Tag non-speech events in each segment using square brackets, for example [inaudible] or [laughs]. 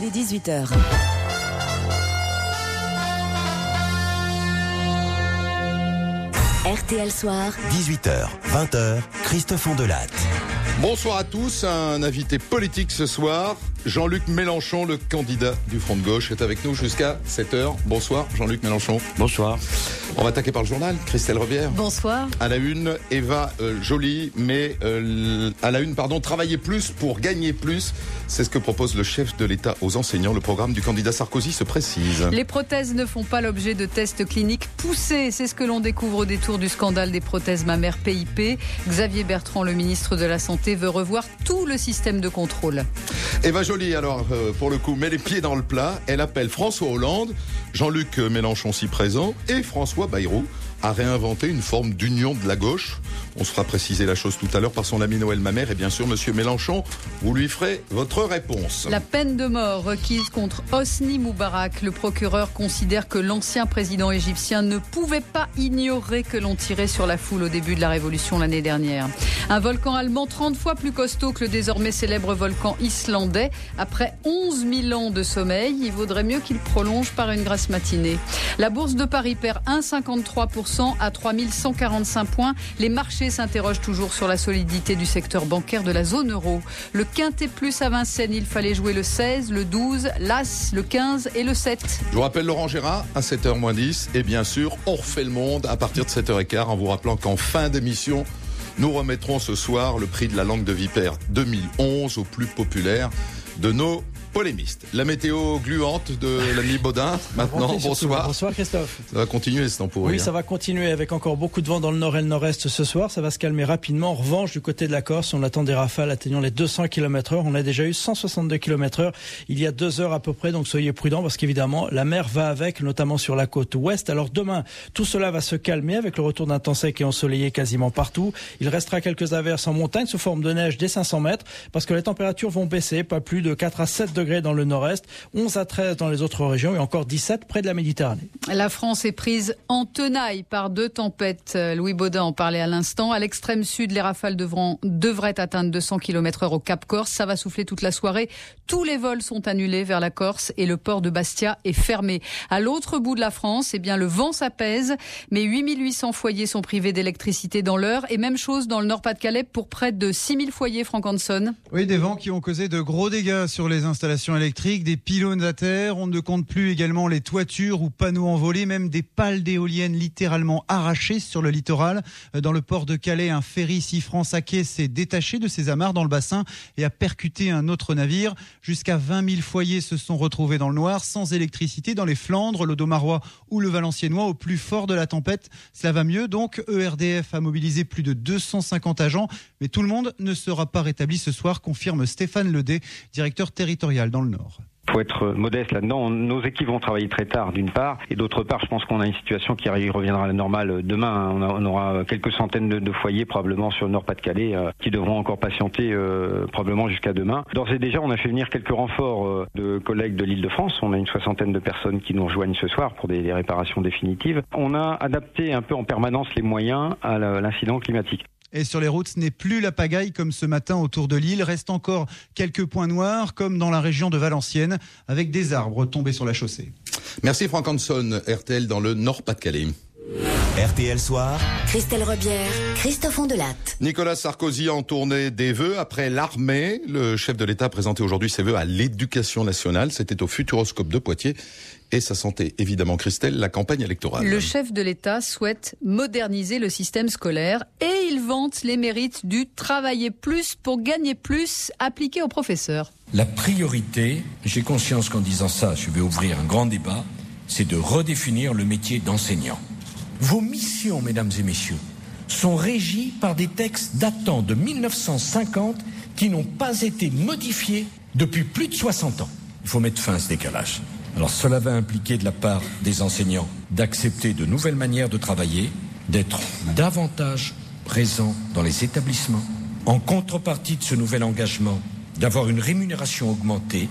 Il est 18h. RTL Soir. 18h, 20h, Christophe Ondelatte. Bonsoir à tous, un invité politique ce soir, Jean-Luc Mélenchon, le candidat du Front de gauche, est avec nous jusqu'à 7h. Bonsoir Jean-Luc Mélenchon. Bonsoir. On va attaquer par le journal, Christelle Rebière. Bonsoir. À la une, Eva euh, Jolie, mais euh, à la une, pardon, travailler plus pour gagner plus. C'est ce que propose le chef de l'État aux enseignants. Le programme du candidat Sarkozy se précise. Les prothèses ne font pas l'objet de tests cliniques poussés. C'est ce que l'on découvre au détour du scandale des prothèses mammaires PIP. Xavier Bertrand, le ministre de la Santé, veut revoir tout le système de contrôle. Eva Jolie, alors, euh, pour le coup, met les pieds dans le plat. Elle appelle François Hollande, Jean-Luc Mélenchon si présent, et François Bayrou à réinventer une forme d'union de la gauche. On se fera préciser la chose tout à l'heure par son ami Noël Mamère et bien sûr Monsieur Mélenchon, vous lui ferez votre réponse. La peine de mort requise contre Hosni Moubarak. Le procureur considère que l'ancien président égyptien ne pouvait pas ignorer que l'on tirait sur la foule au début de la révolution l'année dernière. Un volcan allemand 30 fois plus costaud que le désormais célèbre volcan islandais. Après 11 000 ans de sommeil, il vaudrait mieux qu'il prolonge par une grasse matinée. La bourse de Paris perd 1,53% à 3145 points. Les marchés s'interrogent toujours sur la solidité du secteur bancaire de la zone euro. Le quintet plus à Vincennes, il fallait jouer le 16, le 12, l'As, le 15 et le 7. Je vous rappelle Laurent Gérard à 7h 10 et bien sûr, on refait le monde à partir de 7h15 en vous rappelant qu'en fin d'émission, nous remettrons ce soir le prix de la langue de vipère 2011 au plus populaire de nos polémiste. La météo gluante de l'ami Baudin, [laughs] maintenant, bonsoir. Bonsoir Christophe. Ça va continuer ce temps pourri. Oui, ça va continuer avec encore beaucoup de vent dans le nord et le nord-est ce soir. Ça va se calmer rapidement. En revanche, du côté de la Corse, on attend des rafales atteignant les 200 km heure. On a déjà eu 162 km heure il y a deux heures à peu près, donc soyez prudents parce qu'évidemment, la mer va avec, notamment sur la côte ouest. Alors demain, tout cela va se calmer avec le retour d'un temps sec et ensoleillé quasiment partout. Il restera quelques averses en montagne sous forme de neige dès 500 mètres parce que les températures vont baisser, pas plus de 4 à 7 degrés dans le nord-est, 11 à 13 dans les autres régions et encore 17 près de la Méditerranée. La France est prise en tenaille par deux tempêtes. Louis Baudin en parlait à l'instant. À l'extrême sud, les rafales devront, devraient atteindre 200 km heure au Cap Corse. Ça va souffler toute la soirée. Tous les vols sont annulés vers la Corse et le port de Bastia est fermé. À l'autre bout de la France, eh bien, le vent s'apaise, mais 8800 foyers sont privés d'électricité dans l'heure et même chose dans le Nord-Pas-de-Calais pour près de 6000 foyers, Franck Hanson. Oui, des vents qui ont causé de gros dégâts sur les installations électriques des pylônes à terre. On ne compte plus également les toitures ou panneaux envolés, même des pales d'éoliennes littéralement arrachées sur le littoral. Dans le port de Calais, un ferry Sifran Saquet s'est détaché de ses amarres dans le bassin et a percuté un autre navire. Jusqu'à 20 000 foyers se sont retrouvés dans le noir, sans électricité dans les Flandres, l'Odomarois ou le Valenciennois au plus fort de la tempête. Cela va mieux donc. ERDF a mobilisé plus de 250 agents, mais tout le monde ne sera pas rétabli ce soir, confirme Stéphane Ledé, directeur territorial dans le Nord. Il faut être modeste là-dedans. Nos équipes vont travailler très tard, d'une part, et d'autre part, je pense qu'on a une situation qui reviendra à la normale demain. On, aura quelques centaines de, foyers probablement sur le Nord-Pas-de-Calais euh, qui devront encore patienter euh, probablement jusqu'à demain. D'ores et déjà, on a fait venir quelques renforts euh, de collègues de l'Île-de-France. On a une soixantaine de personnes qui nous rejoignent ce soir pour des réparations définitives. On a adapté un peu en permanence les moyens à l'incident climatique. Et sur les routes, ce n'est plus la pagaille comme ce matin autour de l'île. Reste encore quelques points noirs, comme dans la région de Valenciennes, avec des arbres tombés sur la chaussée. Merci Franck Hanson, RTL dans le Nord-Pas-de-Calais. RTL Soir. Christelle Rebière, Christophe Ondelatte. Nicolas Sarkozy en tournée des vœux après l'armée. Le chef de l'État a présenté aujourd'hui ses vœux à l'éducation nationale. C'était au Futuroscope de Poitiers et sa santé, évidemment, Christelle, la campagne électorale. Le chef de l'État souhaite moderniser le système scolaire et il vante les mérites du travailler plus pour gagner plus appliqué aux professeurs. La priorité, j'ai conscience qu'en disant ça, je vais ouvrir un grand débat, c'est de redéfinir le métier d'enseignant. Vos missions, mesdames et messieurs, sont régies par des textes datant de 1950 qui n'ont pas été modifiés depuis plus de 60 ans. Il faut mettre fin à ce décalage. Alors cela va impliquer de la part des enseignants d'accepter de nouvelles manières de travailler, d'être davantage présents dans les établissements, en contrepartie de ce nouvel engagement, d'avoir une rémunération augmentée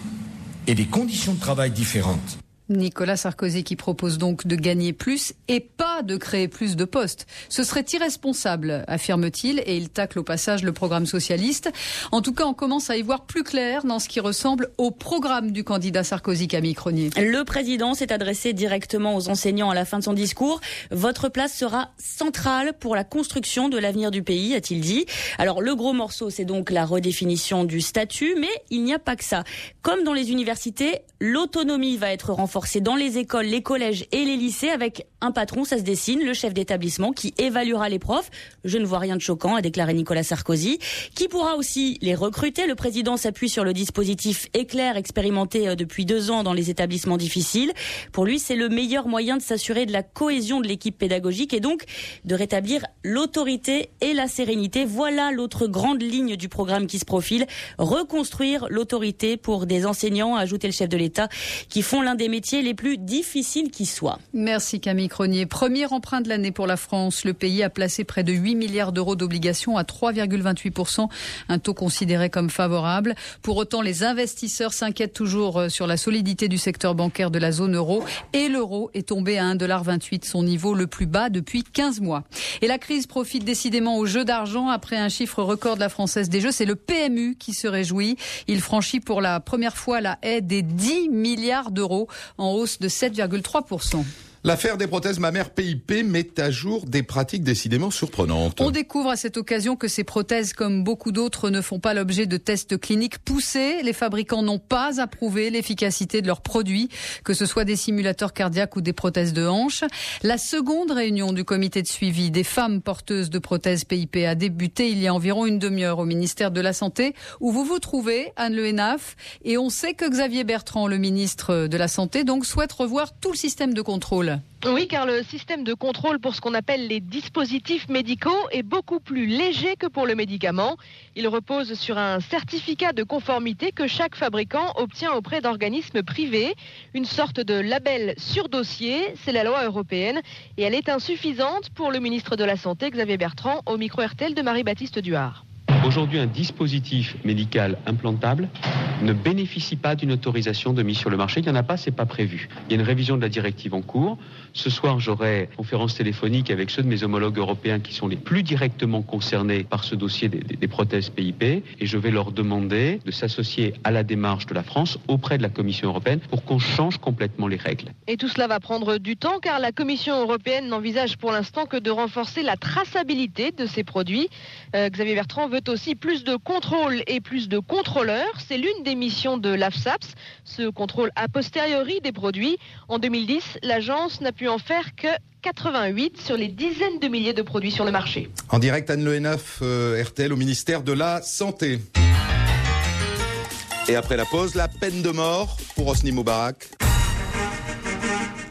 et des conditions de travail différentes. Nicolas Sarkozy qui propose donc de gagner plus et pas de créer plus de postes. Ce serait irresponsable, affirme-t-il, et il tacle au passage le programme socialiste. En tout cas, on commence à y voir plus clair dans ce qui ressemble au programme du candidat Sarkozy, Camille Cronier. Le président s'est adressé directement aux enseignants à la fin de son discours. Votre place sera centrale pour la construction de l'avenir du pays, a-t-il dit. Alors, le gros morceau, c'est donc la redéfinition du statut, mais il n'y a pas que ça. Comme dans les universités, l'autonomie va être renforcée dans les écoles, les collèges et les lycées avec un patron, ça se dessine, le chef d'établissement qui évaluera les profs. Je ne vois rien de choquant, a déclaré Nicolas Sarkozy, qui pourra aussi les recruter. Le président s'appuie sur le dispositif éclair expérimenté euh, depuis deux ans dans les établissements difficiles. Pour lui, c'est le meilleur moyen de s'assurer de la cohésion de l'équipe pédagogique et donc de rétablir l'autorité et la sérénité. Voilà l'autre grande ligne du programme qui se profile. Reconstruire l'autorité pour des enseignants, a ajouté le chef de l'État, qui font l'un des métiers les plus difficiles qui soient. Merci Camille Cronier. Premier emprunt de l'année pour la France. Le pays a placé près de 8 milliards d'euros d'obligations à 3,28%, un taux considéré comme favorable. Pour autant, les investisseurs s'inquiètent toujours euh, sur la solidité du secteur bancaire de la zone euro et l'euro est tombé à 1,28$, son niveau le plus bas depuis 15 mois. Et la crise profite décidément aux jeux d'argent. Après un chiffre record de la Française des Jeux, c'est le PMU qui se réjouit. Il franchit pour la première fois la haie des 10 milliards d'euros en hausse de 7,3%. L'affaire des prothèses mammaires PIP met à jour des pratiques décidément surprenantes. On découvre à cette occasion que ces prothèses, comme beaucoup d'autres, ne font pas l'objet de tests cliniques poussés. Les fabricants n'ont pas approuvé l'efficacité de leurs produits, que ce soit des simulateurs cardiaques ou des prothèses de hanche. La seconde réunion du comité de suivi des femmes porteuses de prothèses PIP a débuté il y a environ une demi-heure au ministère de la Santé, où vous vous trouvez, Anne Le. Et on sait que Xavier Bertrand, le ministre de la Santé, donc souhaite revoir tout le système de contrôle. Oui, car le système de contrôle pour ce qu'on appelle les dispositifs médicaux est beaucoup plus léger que pour le médicament. Il repose sur un certificat de conformité que chaque fabricant obtient auprès d'organismes privés, une sorte de label sur dossier, c'est la loi européenne, et elle est insuffisante pour le ministre de la Santé, Xavier Bertrand, au micro RTL de Marie-Baptiste Duhard. Aujourd'hui, un dispositif médical implantable ne bénéficie pas d'une autorisation de mise sur le marché. Il n'y en a pas, c'est pas prévu. Il y a une révision de la directive en cours. Ce soir, j'aurai conférence téléphonique avec ceux de mes homologues européens qui sont les plus directement concernés par ce dossier des, des prothèses PIP et je vais leur demander de s'associer à la démarche de la France auprès de la Commission européenne pour qu'on change complètement les règles. Et tout cela va prendre du temps car la Commission européenne n'envisage pour l'instant que de renforcer la traçabilité de ces produits. Euh, Xavier Bertrand veut aussi plus de contrôle et plus de contrôleurs. C'est l'une des missions de l'AFSAPS, ce contrôle a posteriori des produits. En 2010, l'agence n'a pu en faire que 88 sur les dizaines de milliers de produits sur le marché. En direct, Anne Le euh, RTL au ministère de la Santé. Et après la pause, la peine de mort pour Osni Moubarak.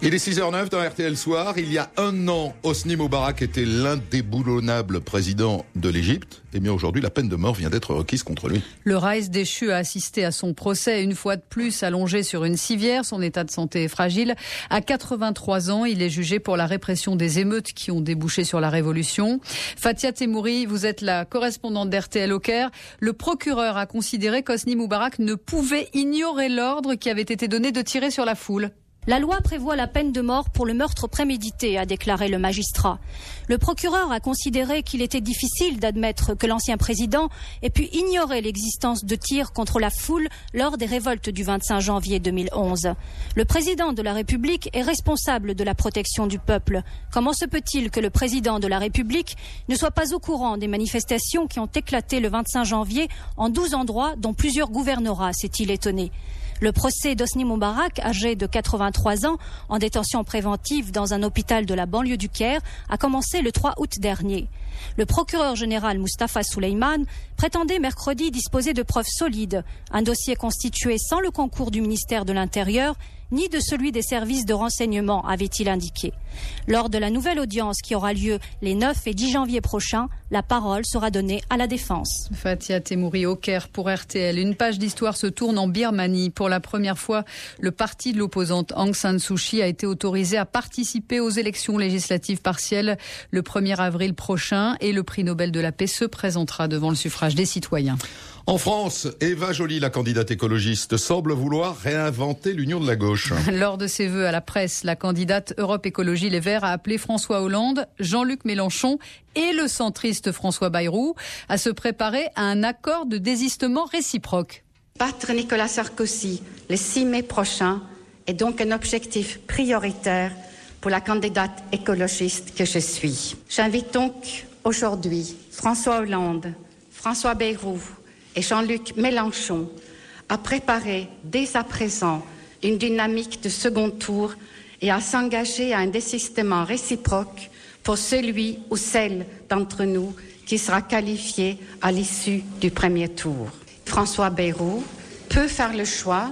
Il est 6h09 dans RTL Soir. Il y a un an, Hosni Moubarak était l'indéboulonnable président de l'Égypte. Et bien aujourd'hui, la peine de mort vient d'être requise contre lui. Le Raïs déchu a assisté à son procès une fois de plus allongé sur une civière. Son état de santé est fragile. À 83 ans, il est jugé pour la répression des émeutes qui ont débouché sur la révolution. Fatia Temouri, vous êtes la correspondante d'RTL au Caire. Le procureur a considéré qu'Hosni Moubarak ne pouvait ignorer l'ordre qui avait été donné de tirer sur la foule. La loi prévoit la peine de mort pour le meurtre prémédité, a déclaré le magistrat. Le procureur a considéré qu'il était difficile d'admettre que l'ancien président ait pu ignorer l'existence de tirs contre la foule lors des révoltes du 25 janvier 2011. Le président de la République est responsable de la protection du peuple. Comment se peut-il que le président de la République ne soit pas au courant des manifestations qui ont éclaté le 25 janvier en 12 endroits, dont plusieurs gouvernorats, s'est-il étonné? Le procès d'Osni Moubarak, âgé de 83 ans, en détention préventive dans un hôpital de la banlieue du Caire, a commencé le 3 août dernier. Le procureur général Mustafa Souleyman prétendait mercredi disposer de preuves solides, un dossier constitué sans le concours du ministère de l'Intérieur ni de celui des services de renseignement, avait-il indiqué. Lors de la nouvelle audience qui aura lieu les 9 et 10 janvier prochains, la parole sera donnée à la défense. Fatia Temouri au Caire pour RTL. Une page d'histoire se tourne en Birmanie. Pour la première fois, le parti de l'opposante Aung San Suu Kyi a été autorisé à participer aux élections législatives partielles le 1er avril prochain et le prix Nobel de la paix se présentera devant le suffrage des citoyens. En France, Eva Joly, la candidate écologiste, semble vouloir réinventer l'union de la gauche. [laughs] Lors de ses vœux à la presse, la candidate Europe Écologie Les Verts a appelé François Hollande, Jean-Luc Mélenchon et le centriste François Bayrou à se préparer à un accord de désistement réciproque. Battre Nicolas Sarkozy le 6 mai prochain est donc un objectif prioritaire pour la candidate écologiste que je suis. J'invite donc aujourd'hui François Hollande, François Bayrou, et Jean-Luc Mélenchon à préparer dès à présent une dynamique de second tour et à s'engager à un désistement réciproque pour celui ou celle d'entre nous qui sera qualifié à l'issue du premier tour. François Bayrou peut faire le choix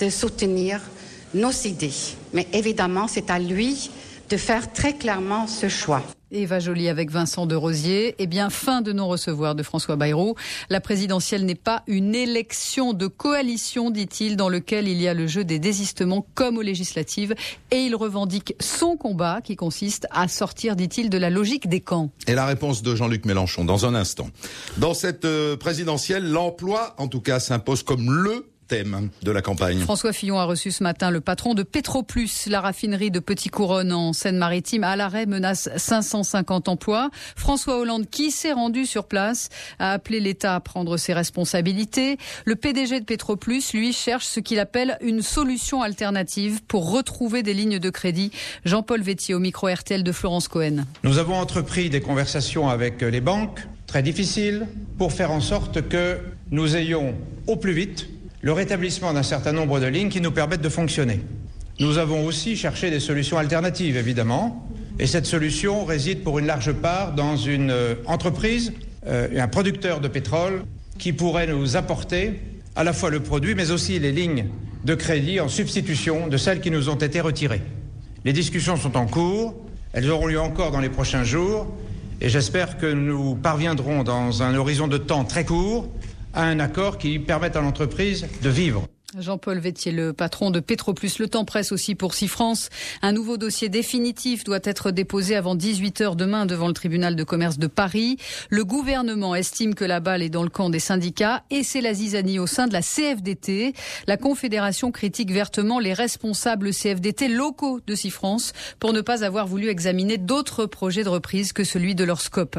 de soutenir nos idées, mais évidemment c'est à lui de faire très clairement ce choix. Eva Joly avec Vincent de Rosier. Eh bien, fin de non-recevoir de François Bayrou. La présidentielle n'est pas une élection de coalition, dit-il, dans lequel il y a le jeu des désistements comme aux législatives. Et il revendique son combat qui consiste à sortir, dit-il, de la logique des camps. Et la réponse de Jean-Luc Mélenchon dans un instant. Dans cette euh, présidentielle, l'emploi, en tout cas, s'impose comme le thème de la campagne. François Fillon a reçu ce matin le patron de Petroplus, la raffinerie de Petit Couronne en Seine-Maritime. À l'arrêt menace 550 emplois. François Hollande, qui s'est rendu sur place, a appelé l'État à prendre ses responsabilités. Le PDG de Petroplus, lui, cherche ce qu'il appelle une solution alternative pour retrouver des lignes de crédit. Jean-Paul Vétier au micro RTL de Florence Cohen. Nous avons entrepris des conversations avec les banques, très difficiles, pour faire en sorte que nous ayons au plus vite le rétablissement d'un certain nombre de lignes qui nous permettent de fonctionner. Nous avons aussi cherché des solutions alternatives, évidemment, et cette solution réside pour une large part dans une euh, entreprise, euh, un producteur de pétrole, qui pourrait nous apporter à la fois le produit, mais aussi les lignes de crédit en substitution de celles qui nous ont été retirées. Les discussions sont en cours, elles auront lieu encore dans les prochains jours, et j'espère que nous parviendrons dans un horizon de temps très court à un accord qui permette à l'entreprise de vivre. Jean-Paul Vétier, le patron de Petroplus. Le temps presse aussi pour France. Un nouveau dossier définitif doit être déposé avant 18 heures demain devant le tribunal de commerce de Paris. Le gouvernement estime que la balle est dans le camp des syndicats et c'est la zizanie au sein de la CFDT. La Confédération critique vertement les responsables CFDT locaux de France pour ne pas avoir voulu examiner d'autres projets de reprise que celui de leur scope.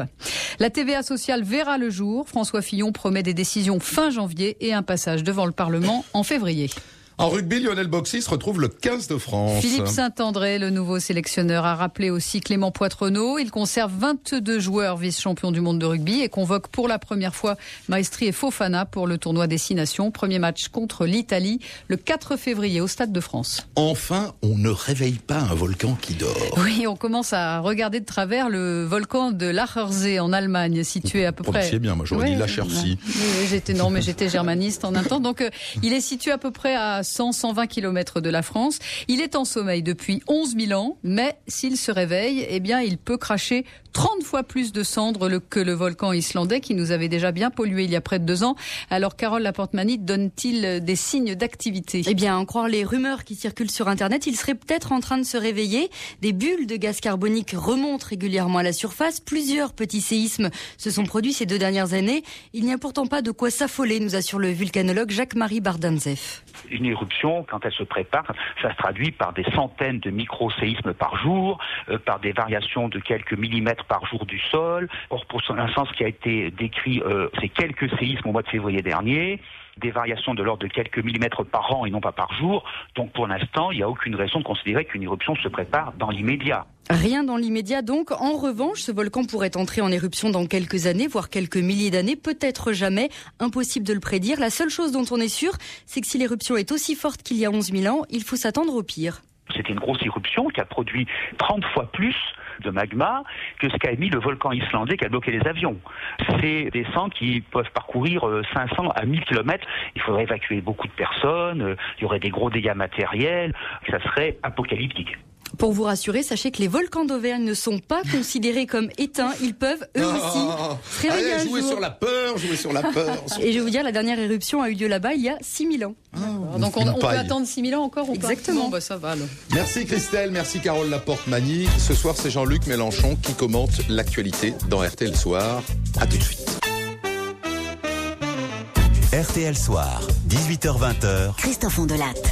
La TVA sociale verra le jour. François Fillon promet des décisions fin janvier et un passage devant le Parlement en février février. En rugby, Lionel Boxis retrouve le 15 de France. Philippe Saint-André, le nouveau sélectionneur, a rappelé aussi Clément Poitrenaud. Il conserve 22 joueurs vice-champions du monde de rugby et convoque pour la première fois Maestri et Fofana pour le tournoi Destination. Premier match contre l'Italie le 4 février au Stade de France. Enfin, on ne réveille pas un volcan qui dort. Oui, on commence à regarder de travers le volcan de Lachersee en Allemagne, situé à peu près. C'est bien, moi j'aurais dit Lachersee. Oui, j'étais non, mais j'étais germaniste en un temps. Donc, euh, il est situé à peu près à 100-120 km de la France. Il est en sommeil depuis 11 000 ans, mais s'il se réveille, eh bien, il peut cracher 30 fois plus de cendres que le volcan islandais qui nous avait déjà bien pollué il y a près de deux ans. Alors, Carole Laporte-Manite donne-t-il des signes d'activité? Eh bien, en croire les rumeurs qui circulent sur Internet, il serait peut-être en train de se réveiller. Des bulles de gaz carbonique remontent régulièrement à la surface. Plusieurs petits séismes se sont produits ces deux dernières années. Il n'y a pourtant pas de quoi s'affoler, nous assure le vulcanologue Jacques-Marie Bardanzef. Une quand elle se prépare, ça se traduit par des centaines de micro-séismes par jour, euh, par des variations de quelques millimètres par jour du sol. Or, pour l'instant, ce qui a été décrit, euh, c'est quelques séismes au mois de février dernier des variations de l'ordre de quelques millimètres par an et non pas par jour. Donc pour l'instant, il n'y a aucune raison de considérer qu'une éruption se prépare dans l'immédiat. Rien dans l'immédiat donc. En revanche, ce volcan pourrait entrer en éruption dans quelques années, voire quelques milliers d'années, peut-être jamais. Impossible de le prédire. La seule chose dont on est sûr, c'est que si l'éruption est aussi forte qu'il y a 11 000 ans, il faut s'attendre au pire. C'était une grosse éruption qui a produit 30 fois plus de magma que ce qu'a émis le volcan islandais qui a bloqué les avions. C'est des centres qui peuvent parcourir 500 euh, à 1000 km. Il faudrait évacuer beaucoup de personnes, euh, il y aurait des gros dégâts matériels, ça serait apocalyptique. Pour vous rassurer, sachez que les volcans d'Auvergne ne sont pas considérés comme éteints. Ils peuvent, eux ah, aussi, se réveiller allez, jouer sur la peur, jouer sur la peur. [laughs] Et je vais vous dire, la dernière éruption a eu lieu là-bas il y a 6000 ans. Ah, donc on, peut attendre 6000 ans encore ou Exactement. bah, ça va, Merci Christelle, merci Carole Laporte-Mani. Ce soir, c'est Jean-Luc Mélenchon qui commente l'actualité dans RTL Soir. À tout de suite. RTL Soir, 18h20h. Christophe Ondelatte.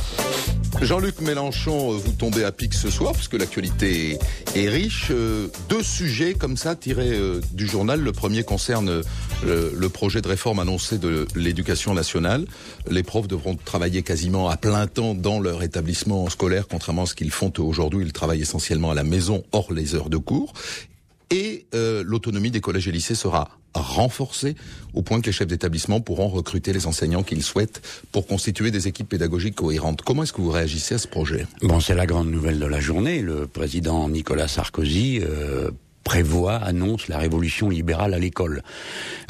Jean-Luc Mélenchon, euh, vous tombez à pic ce soir, puisque l'actualité est riche. Euh, Deux sujets comme ça tirés euh, du journal. Le premier concerne le projet de réforme annoncé de l'éducation nationale. Les profs devront travailler quasiment à plein temps dans leur établissement scolaire, contrairement à ce qu'ils font aujourd'hui. Ils travaillent essentiellement à la maison, hors les heures de cours. Et euh, l'autonomie des collèges et lycées sera renforcée au point que les chefs d'établissement pourront recruter les enseignants qu'ils souhaitent pour constituer des équipes pédagogiques cohérentes. Comment est-ce que vous réagissez à ce projet? Bon, c'est la grande nouvelle de la journée. Le président Nicolas Sarkozy euh, prévoit, annonce la révolution libérale à l'école.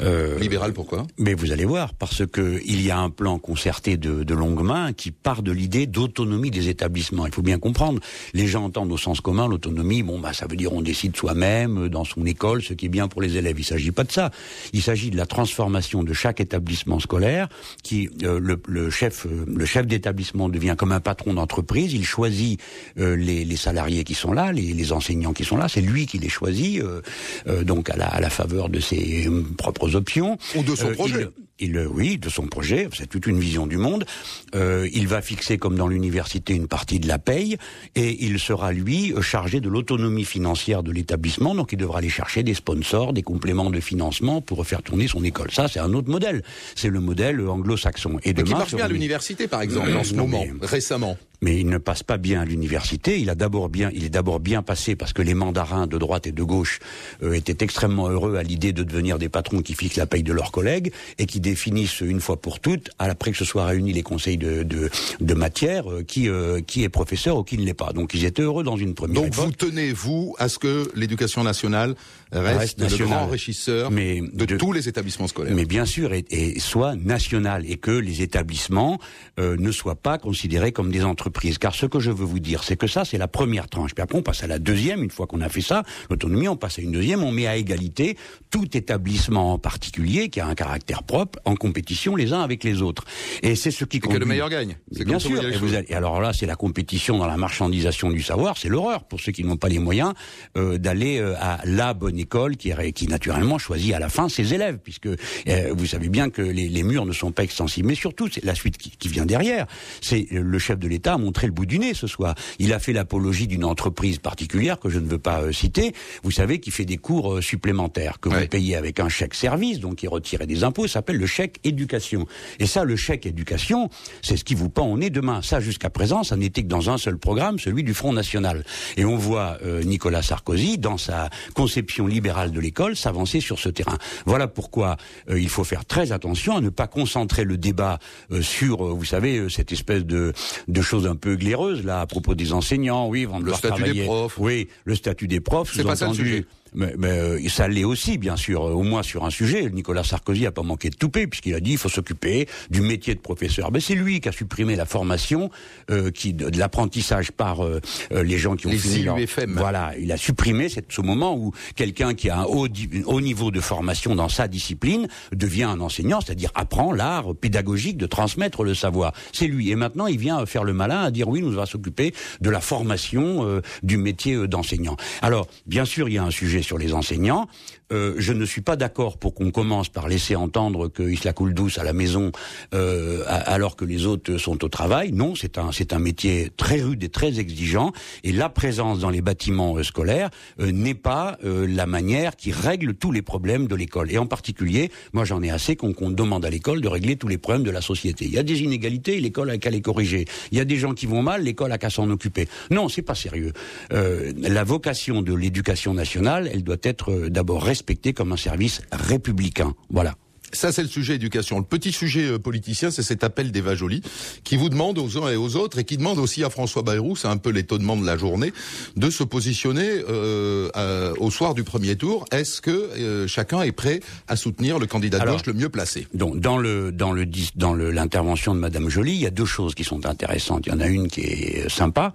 Euh, libérale pourquoi? Mais vous allez voir, parce que il y a un plan concerté de, de longue main qui part de l'idée d'autonomie des établissements. Il faut bien comprendre, les gens entendent au sens commun l'autonomie, bon bah ça veut dire on décide soi-même euh, dans son école ce qui est bien pour les élèves. Il s'agit pas de ça. Il s'agit de la transformation de chaque établissement scolaire, qui euh, le, le, chef euh, le chef d'établissement devient comme un patron d'entreprise. Il choisit euh, les, les, salariés qui sont là, les, les enseignants qui sont là. C'est lui qui les choisit euh, euh, donc à la, à la, faveur de ses euh, propres options. Ou de son projet. Il, il, oui, de son projet, c'est toute une vision du monde. Il va fixer, comme dans l'université, une partie de la paye, et il sera, lui, chargé de l'autonomie financière de l'établissement, donc il devra aller chercher des sponsors, des compléments de financement pour faire tourner son école. Ça, c'est un autre modèle. C'est le modèle anglo-saxon. Et demain, qui marche bien à l'université, par exemple, en ce moment, récemment mais il ne passe pas bien à l'université. Il a d'abord bien, il est d'abord bien passé parce que les mandarins de droite et de gauche euh, étaient extrêmement heureux à l'idée de devenir des patrons qui fixent la paye de leurs collègues et qui définissent une fois pour toutes, après que ce soit réunis les conseils de, de, de matière, euh, qui, euh, qui est professeur ou qui ne l'est pas. Donc ils étaient heureux dans une première Donc époque. vous tenez, vous, à ce que l'éducation nationale reste, reste le grand enrichisseur mais de, de, tous les établissements scolaires. Mais bien sûr, et, et soit national, et que les établissements euh, ne soient pas considérés comme des entreprises. Car ce que je veux vous dire, c'est que ça, c'est la première tranche. Puis après, on passe à la deuxième. Une fois qu'on a fait ça, l'autonomie, on passe à une deuxième. On met à égalité tout établissement en particulier qui a un caractère propre en compétition les uns avec les autres. Et c'est ce qui conduit... que le meilleur gagne. C'est bien sûr. Et, vous allez... et, alors là, c'est la compétition dans la marchandisation du savoir. C'est l'horreur pour ceux qui n'ont pas les moyens euh, d'aller euh, à la bonne école qui, qui naturellement choisit à la fin ses élèves, puisque euh, vous savez bien que les, les, murs ne sont pas extensibles. Mais surtout, c'est la suite qui, qui, vient derrière. C'est le chef de l'État a montré le bout du nez ce soir. Il a fait l'apologie d'une entreprise particulière que je ne veux pas euh, citer. Vous savez, qui fait des cours euh, supplémentaires que ouais. vous payez avec un chèque service, donc qui retire des impôts. S'appelle le chèque éducation. Et ça, le chèque éducation, c'est ce qui vous pend au nez demain. Ça, jusqu'à présent, ça n'était que dans un seul programme, celui du Front National. Et on voit euh, Nicolas Sarkozy, dans sa conception libérale de l'école, s'avancer sur ce terrain. Voilà pourquoi euh, il faut faire très attention à ne pas concentrer le débat euh, sur, vous savez, cette espèce de, de choses un peu glaireuses là à propos des enseignants. Oui, vont le statut travailler. des profs. Oui, le statut des profs. C'est pas ça le sujet. Mais, mais euh, ça l'est aussi, bien sûr, euh, au moins sur un sujet. Nicolas Sarkozy a pas manqué de touper, puisqu'il a dit il faut s'occuper du métier de professeur. Mais c'est lui qui a supprimé la formation, euh, qui de, de l'apprentissage par euh, les gens qui ont les fini leur... Voilà, il a supprimé cette, ce moment où quelqu'un qui a un haut, un haut niveau de formation dans sa discipline devient un enseignant, c'est-à-dire apprend l'art pédagogique de transmettre le savoir. C'est lui. Et maintenant, il vient faire le malin à dire oui, nous va s'occuper de la formation euh, du métier d'enseignant. Alors, bien sûr, il y a un sujet sur les enseignants. Euh, je ne suis pas d'accord pour qu'on commence par laisser entendre qu'il se la coule douce à la maison euh, alors que les autres sont au travail. Non, c'est un c'est un métier très rude et très exigeant. Et la présence dans les bâtiments euh, scolaires n'est pas euh, la manière qui règle tous les problèmes de l'école. Et en particulier, moi j'en ai assez qu'on qu demande à l'école de régler tous les problèmes de la société. Il y a des inégalités, l'école a qu'à les corriger. Il y a des gens qui vont mal, l'école a qu'à s'en occuper. Non, c'est pas sérieux. Euh, la vocation de l'éducation nationale, elle doit être d'abord respecté comme un service républicain. Voilà. Ça, c'est le sujet éducation. Le petit sujet euh, politicien, c'est cet appel d'Eva Joly, qui vous demande aux uns et aux autres, et qui demande aussi à François Bayrou, c'est un peu l'étonnement de la journée, de se positionner euh, euh, au soir du premier tour. Est-ce que euh, chacun est prêt à soutenir le candidat de gauche le mieux placé? Donc, dans le dans le dans l'intervention de Madame Joly, il y a deux choses qui sont intéressantes. Il y en a une qui est sympa,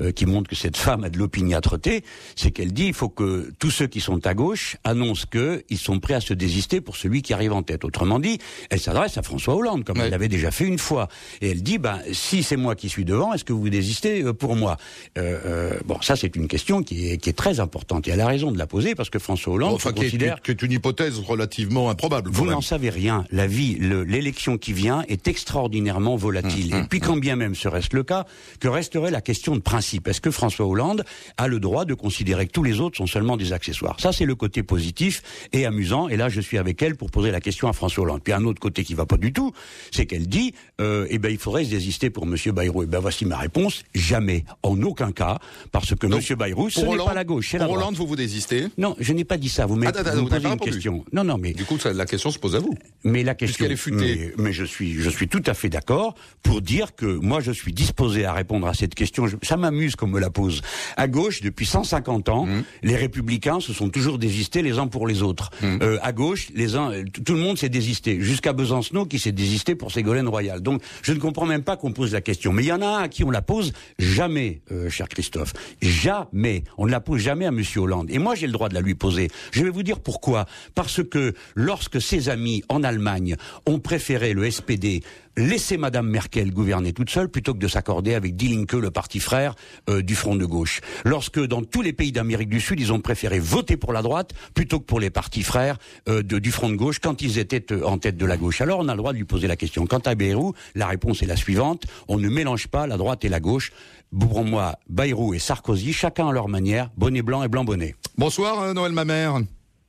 euh, qui montre que cette femme a de l'opiniâtreté, c'est qu'elle dit il faut que tous ceux qui sont à gauche annoncent qu'ils sont prêts à se désister pour celui qui arrive en tête. Autrement dit, elle s'adresse à François Hollande, comme elle l'avait déjà fait une fois. Et elle dit, ben, si c'est moi qui suis devant, est-ce que vous désistez euh, pour moi? Euh, euh, Bon, ça c'est une question qui est, qui est très importante. Et elle a raison de la poser parce que François Hollande Enfin, se qui est, considère... qui est une hypothèse relativement improbable. Vous n'en savez rien. La vie, le- l'élection qui vient est extraordinairement volatile. Hum, Et puis quand bien même serait-ce le cas, que resterait la question de principe. Est-ce que François Hollande a le droit de considérer que tous les autres sont seulement des accessoires? Ça, c'est le côté positif et amusant. Et là, je suis avec elle pour poser la question à François Hollande. Puis un autre côté qui va pas du tout, c'est qu'elle dit, euh, eh ben, il faudrait se désister pour Monsieur Bayrou. Eh ben, voici ma réponse. Jamais. En aucun cas. Parce que Monsieur Bayrou, ce n'est pas la gauche, c'est la droite. Hollande, vous vous désistez? Non, je n'ai pas dit ça. Vous m'avez Ah, pas une répondu. question. Non, non, mais Du coup, ça- la question se pose à vous. mais la question, est futée. Mais, mais je suis, je suis tout à fait d'accord pour dire que moi, je suis disposé à répondre à cette question. Je- ça m'amuse qu'on me la pose. À gauche, depuis 150 ans, Mmh. les républicains se sont toujours désistés les uns pour les autres. Mmh. Euh, à gauche, les uns, euh, tout le monde s'est désisté, jusqu'à Besancenot qui s'est désisté pour Ségolène Royal. Donc, je ne comprends même pas qu'on pose la question. Mais il y en a un à qui on la pose jamais, euh, cher Christophe. Jamais. On ne la pose jamais à Monsieur Hollande. Et moi, j'ai le droit de la lui poser. Je vais vous dire pourquoi. Parce que lorsque ses amis en Allemagne ont préféré le SPD laisser Madame Merkel gouverner toute seule plutôt que de s'accorder avec Die Linke, le parti frère euh, du front de gauche. Lorsque dans tous les pays d'Amérique du Sud, ils ont préféré voter pour la droite plutôt que pour les partis frères euh, du front de gauche quand ils étaient euh, en tête de la gauche. Alors on a le droit de lui poser la question. Quant à Bayrou, la réponse est la suivante. On ne mélange pas la droite et la gauche. Pour moi, Bayrou et Sarkozy, chacun à leur manière, bonnet blanc et blanc bonnet. Bonsoir, Noël Mamère.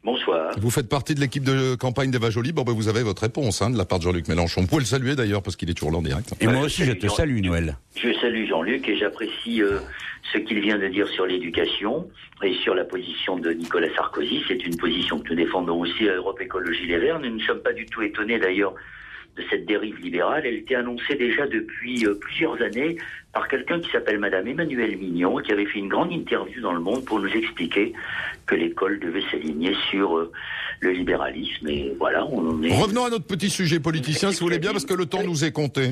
Bonsoir. Vous faites partie de l'équipe de campagne d'Eva Jolie. Bon, ben, vous avez votre réponse hein, de la part de Jean-Luc Mélenchon. Vous pouvez le saluer d'ailleurs parce qu'il est toujours là en direct. Et moi aussi, je te salue, Noël. Je salue Jean-Luc et j'apprécie euh, ce qu'il vient de dire sur l'éducation et sur la position de Nicolas Sarkozy. C'est une position que nous défendons aussi à Europe Écologie Les Verts. Nous ne sommes pas du tout étonnés d'ailleurs de cette dérive libérale. Elle était annoncée déjà depuis euh, plusieurs années par quelqu'un qui s'appelle Madame Emmanuelle Mignon, qui avait fait une grande interview dans Le Monde pour nous expliquer que l'école devait s'aligner sur euh, le libéralisme. Et voilà, on en est. Revenons à notre petit sujet politicien, si vous voulez bien, parce que le temps nous est compté.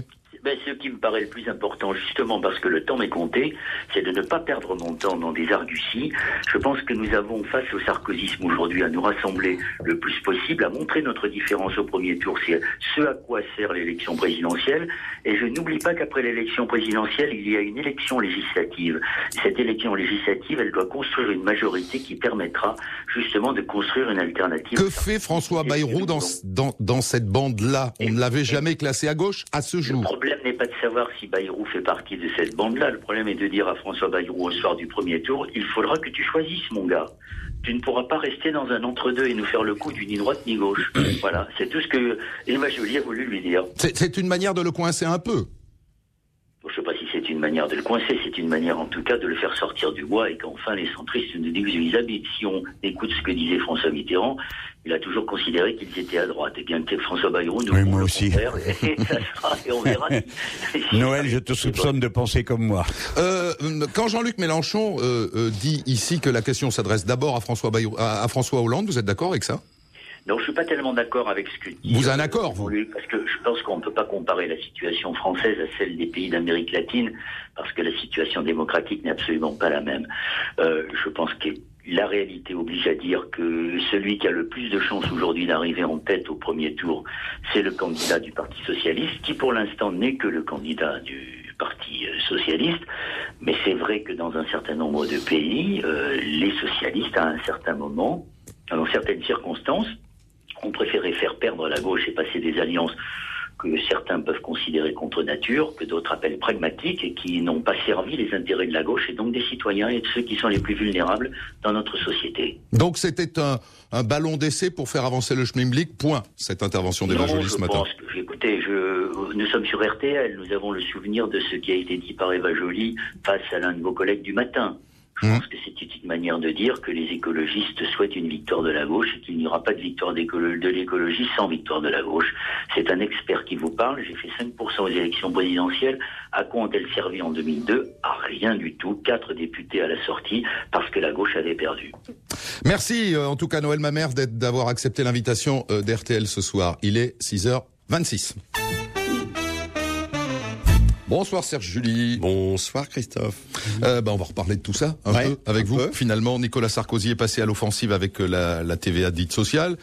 Qui me paraît le plus important, justement parce que le temps m'est compté, c'est de ne pas perdre mon temps dans des arguties. Je pense que nous avons, face au sarkozysme aujourd'hui, à nous rassembler le plus possible, à montrer notre différence au premier tour. C'est ce à quoi sert l'élection présidentielle. Et je n'oublie pas qu'après l'élection présidentielle, il y a une élection législative. Cette élection législative, elle doit construire une majorité qui permettra justement de construire une alternative. Que fait François Bayrou dans, dans, dans cette bande-là? On ne l'avait jamais classé à gauche à ce Le jour. problème n'est pas de savoir si Bayrou fait partie de cette bande-là. Le problème est de dire à François Bayrou au soir du premier tour, il faudra que tu choisisses, mon gars. Tu ne pourras pas rester dans un entre-deux et nous faire le coup du ni droite ni gauche. [clears throat] voilà, c'est tout ce que Emma Jolie a voulu lui dire. C'est c'est une manière de le coincer un peu. Je ne sais pas si c'est une manière de le coincer, c'est une manière en tout cas de le faire sortir du bois et qu'enfin les centristes nous disent où ils habitent. Si on écoute ce que disait François Mitterrand, il a toujours considéré qu'ils étaient à droite. Et bien que François Bayrou nous Oui, moi le aussi. contraire, et ça sera, et on verra. [laughs] [laughs] Noël, je te soupçonne de penser comme moi. Euh, quand Jean-Luc Mélenchon euh, euh, dit ici que la question s'adresse d'abord à François, Bayrou- à, à François Hollande, vous êtes d'accord avec ça? Non, je suis pas tellement d'accord avec ce que dit. Vous avez un accord, vous Parce que je pense qu'on ne peut pas comparer la situation française à celle des pays d'Amérique latine, parce que la situation démocratique n'est absolument pas la même. Euh, je pense que la réalité oblige à dire que celui qui a le plus de chances aujourd'hui d'arriver en tête au premier tour, c'est le candidat du Parti socialiste, qui pour l'instant n'est que le candidat du Parti euh, socialiste. Mais c'est vrai que dans un certain nombre de pays, euh, les socialistes, à un certain moment, dans certaines circonstances, ont préféré faire perdre la gauche et passer des alliances que certains peuvent considérer contre nature, que d'autres appellent pragmatiques et qui n'ont pas servi les intérêts de la gauche et donc des citoyens et de ceux qui sont les plus vulnérables dans notre société. Donc c'était un, un ballon d'essai pour faire avancer le Schmimblick, point, cette intervention Joly je ce matin. pense que, écoutez, je, nous sommes sur RTL, nous avons le souvenir de ce qui a été dit par Eva Joly face à l'un de vos collègues du matin. Je pense que c'est une manière de dire que les écologistes souhaitent une victoire de la gauche et qu'il n'y aura pas de victoire de l'écologie sans victoire de la gauche. C'est un expert qui vous parle. J'ai fait 5% aux élections présidentielles. À quoi ont-elles servi en 2002 À rien du tout. Quatre députés à la sortie parce que la gauche avait perdu. Merci euh, en tout cas Noël Mamère d'avoir accepté l'invitation euh, d'RTL ce soir. Il est 6h26. Bonsoir Serge Julie. Bonsoir Christophe. Euh, bah, on va reparler de tout ça un Ouais, peu avec un vous. peu. Finalement, Nicolas Sarkozy est passé à l'offensive avec euh, la, la TVA dite sociale.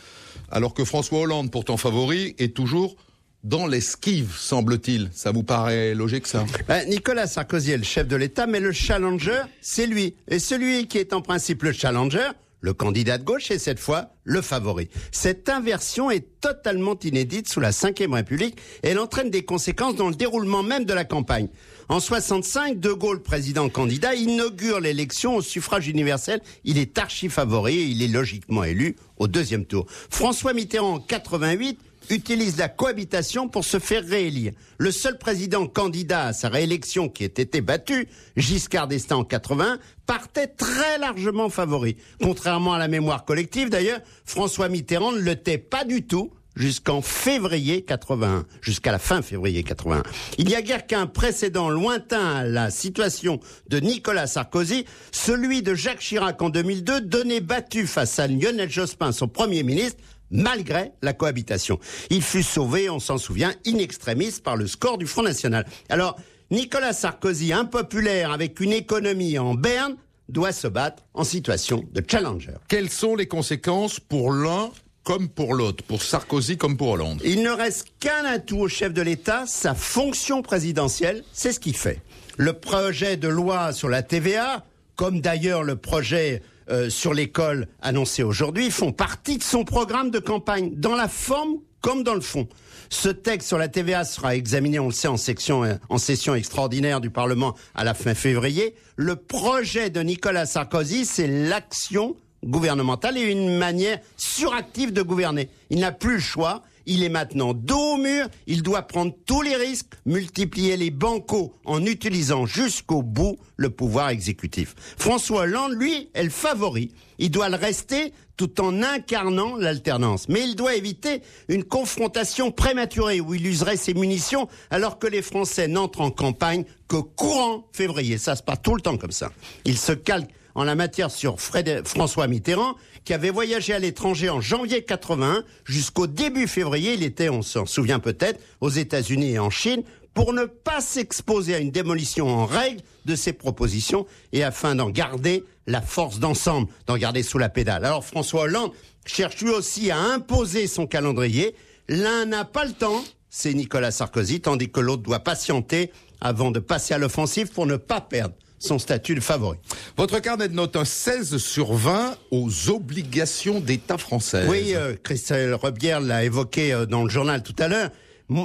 alors que François Hollande, pourtant favori, est toujours dans l'esquive, semble-t-il. Ça vous paraît logique, ça? Ben, Nicolas Sarkozy est le chef de l'État, mais le challenger, c'est lui. Et celui qui est en principe le challenger, le candidat de gauche est cette fois le favori. Cette inversion est totalement inédite sous la Ve République et elle entraîne des conséquences dans le déroulement même de la campagne. En 65, De Gaulle, président candidat, inaugure l'élection au suffrage universel. Il est archi favori et il est logiquement élu au deuxième tour. François Mitterrand, en 88, utilise la cohabitation pour se faire réélire. Le seul président candidat à sa réélection qui ait été battu, Giscard d'Estaing en 80, partait très largement favori. Contrairement à la mémoire collective d'ailleurs, François Mitterrand ne le tait pas du tout jusqu'en février 81, jusqu'à la fin février 81. Il n'y a guère qu'un précédent lointain à la situation de Nicolas Sarkozy, celui de Jacques Chirac en 2002, donné battu face à Lionel Jospin, son premier ministre, malgré la cohabitation. Il fut sauvé, on s'en souvient, in extremis par le score du Front National. Alors, Nicolas Sarkozy, impopulaire avec une économie en berne, doit se battre en situation de challenger. Quelles sont les conséquences pour l'un comme pour l'autre, pour Sarkozy comme pour Hollande? Il ne reste qu'un atout au chef de l'État, sa fonction présidentielle, c'est ce qu'il fait. Le projet de loi sur la TVA, comme d'ailleurs le projet euh, sur l'école annoncé aujourd'hui font partie de son programme de campagne, dans la forme comme dans le fond. Ce texte sur la TVA sera examiné, on le sait, en, section, euh, en session extraordinaire du Parlement à la fin février. Le projet de Nicolas Sarkozy, c'est l'action gouvernementale et une manière suractive de gouverner. Il n'a plus le choix. Il est maintenant dos au mur, il doit prendre tous les risques, multiplier les bancos en utilisant jusqu'au bout le pouvoir exécutif. François Hollande, lui, est le favori. Il doit le rester tout en incarnant l'alternance. Mais il doit éviter une confrontation prématurée où il userait ses munitions alors que les Français n'entrent en campagne que courant février. Ça se passe tout le temps comme ça. Il se calque en la matière sur François Mitterrand, qui avait voyagé à l'étranger en janvier 81 jusqu'au début février. Il était, on s'en souvient peut-être, aux États-Unis et en Chine pour ne pas s'exposer à une démolition en règle de ses propositions et afin d'en garder la force d'ensemble, d'en garder sous la pédale. Alors François Hollande cherche lui aussi à imposer son calendrier. L'un n'a pas le temps, c'est Nicolas Sarkozy, tandis que l'autre doit patienter avant de passer à l'offensive pour ne pas perdre son statut de favori. Votre carnet de notes, un 16 sur 20 aux obligations d'État français. Oui, euh, Christelle Rebière l'a évoqué euh, dans le journal tout à l'heure.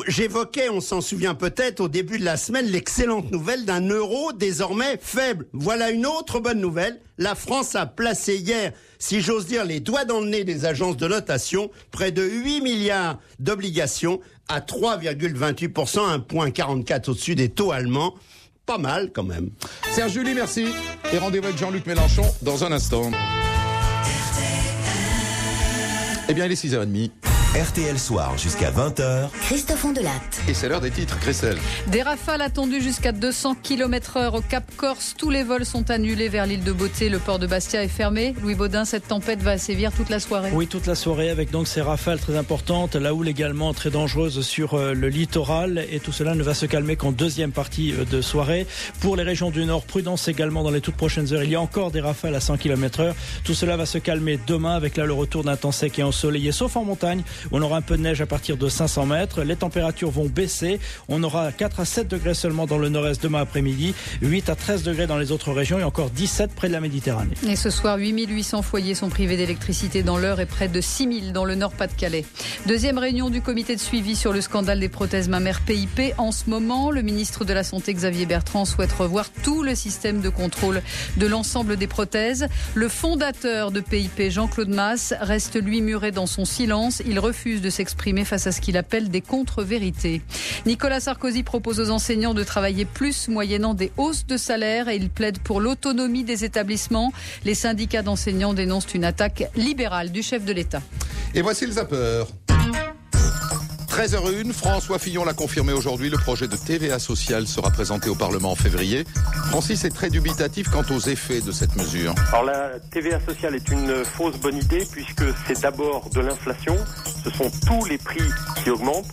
J'évoquais, on s'en souvient peut-être, au début de la semaine, l'excellente nouvelle d'un euro désormais faible. Voilà une autre bonne nouvelle. La France a placé hier, si j'ose dire, les doigts dans le nez des agences de notation, près de 8 milliards d'obligations à 3,28%, un point 44 au-dessus des taux allemands pas mal quand même. Serge Julie, merci. Et rendez-vous avec Jean-Luc Mélenchon dans un instant. Eh bien, il est 6h30. RTL Soir jusqu'à 20h. Christophe Ondelatte. Et c'est l'heure des titres, Christelle. Des rafales attendues jusqu'à 200 km heure au Cap Corse. Tous les vols sont annulés vers l'île de Beauté. Le port de Bastia est fermé. Louis Baudin, cette tempête va sévir toute la soirée. Oui, toute la soirée avec donc ces rafales très importantes. La houle également très dangereuse sur euh, le littoral. Et tout cela ne va se calmer qu'en deuxième partie euh, de soirée. Pour les régions du Nord, prudence également dans les toutes prochaines heures. Il y a encore des rafales à 100 km heure. Tout cela va se calmer demain avec là le retour d'un temps sec et ensoleillé, sauf en montagne on aura un peu de neige à partir de 500 mètres. Les températures vont baisser. On aura 4 à 7 degrés seulement dans le nord-est demain après-midi, 8 à 13 degrés dans les autres régions et encore 17 près de la Méditerranée. Et ce soir, 8800 foyers sont privés d'électricité dans l'heure et près de 6000 dans le nord-Pas-de-Calais. Deuxième réunion du comité de suivi sur le scandale des prothèses mammaires PIP. En ce moment, le ministre de la Santé Xavier Bertrand souhaite revoir tout le système de contrôle de l'ensemble des prothèses. Le fondateur de PIP, Jean-Claude Masse, reste lui muré dans son silence. Il refuse de s'exprimer face à ce qu'il appelle des contre-vérités. Nicolas Sarkozy propose aux enseignants de travailler plus moyennant des hausses de salaire et il plaide pour l'autonomie des établissements. Les syndicats d'enseignants dénoncent une attaque libérale du chef de l'État. Et voici le zapper. 13h01, François Fillon l'a confirmé aujourd'hui, le projet de TVA sociale sera présenté au Parlement en février. Francis est très dubitatif quant aux effets de cette mesure. Alors la TVA sociale est une fausse bonne idée puisque c'est d'abord de l'inflation, ce sont tous les prix qui augmentent.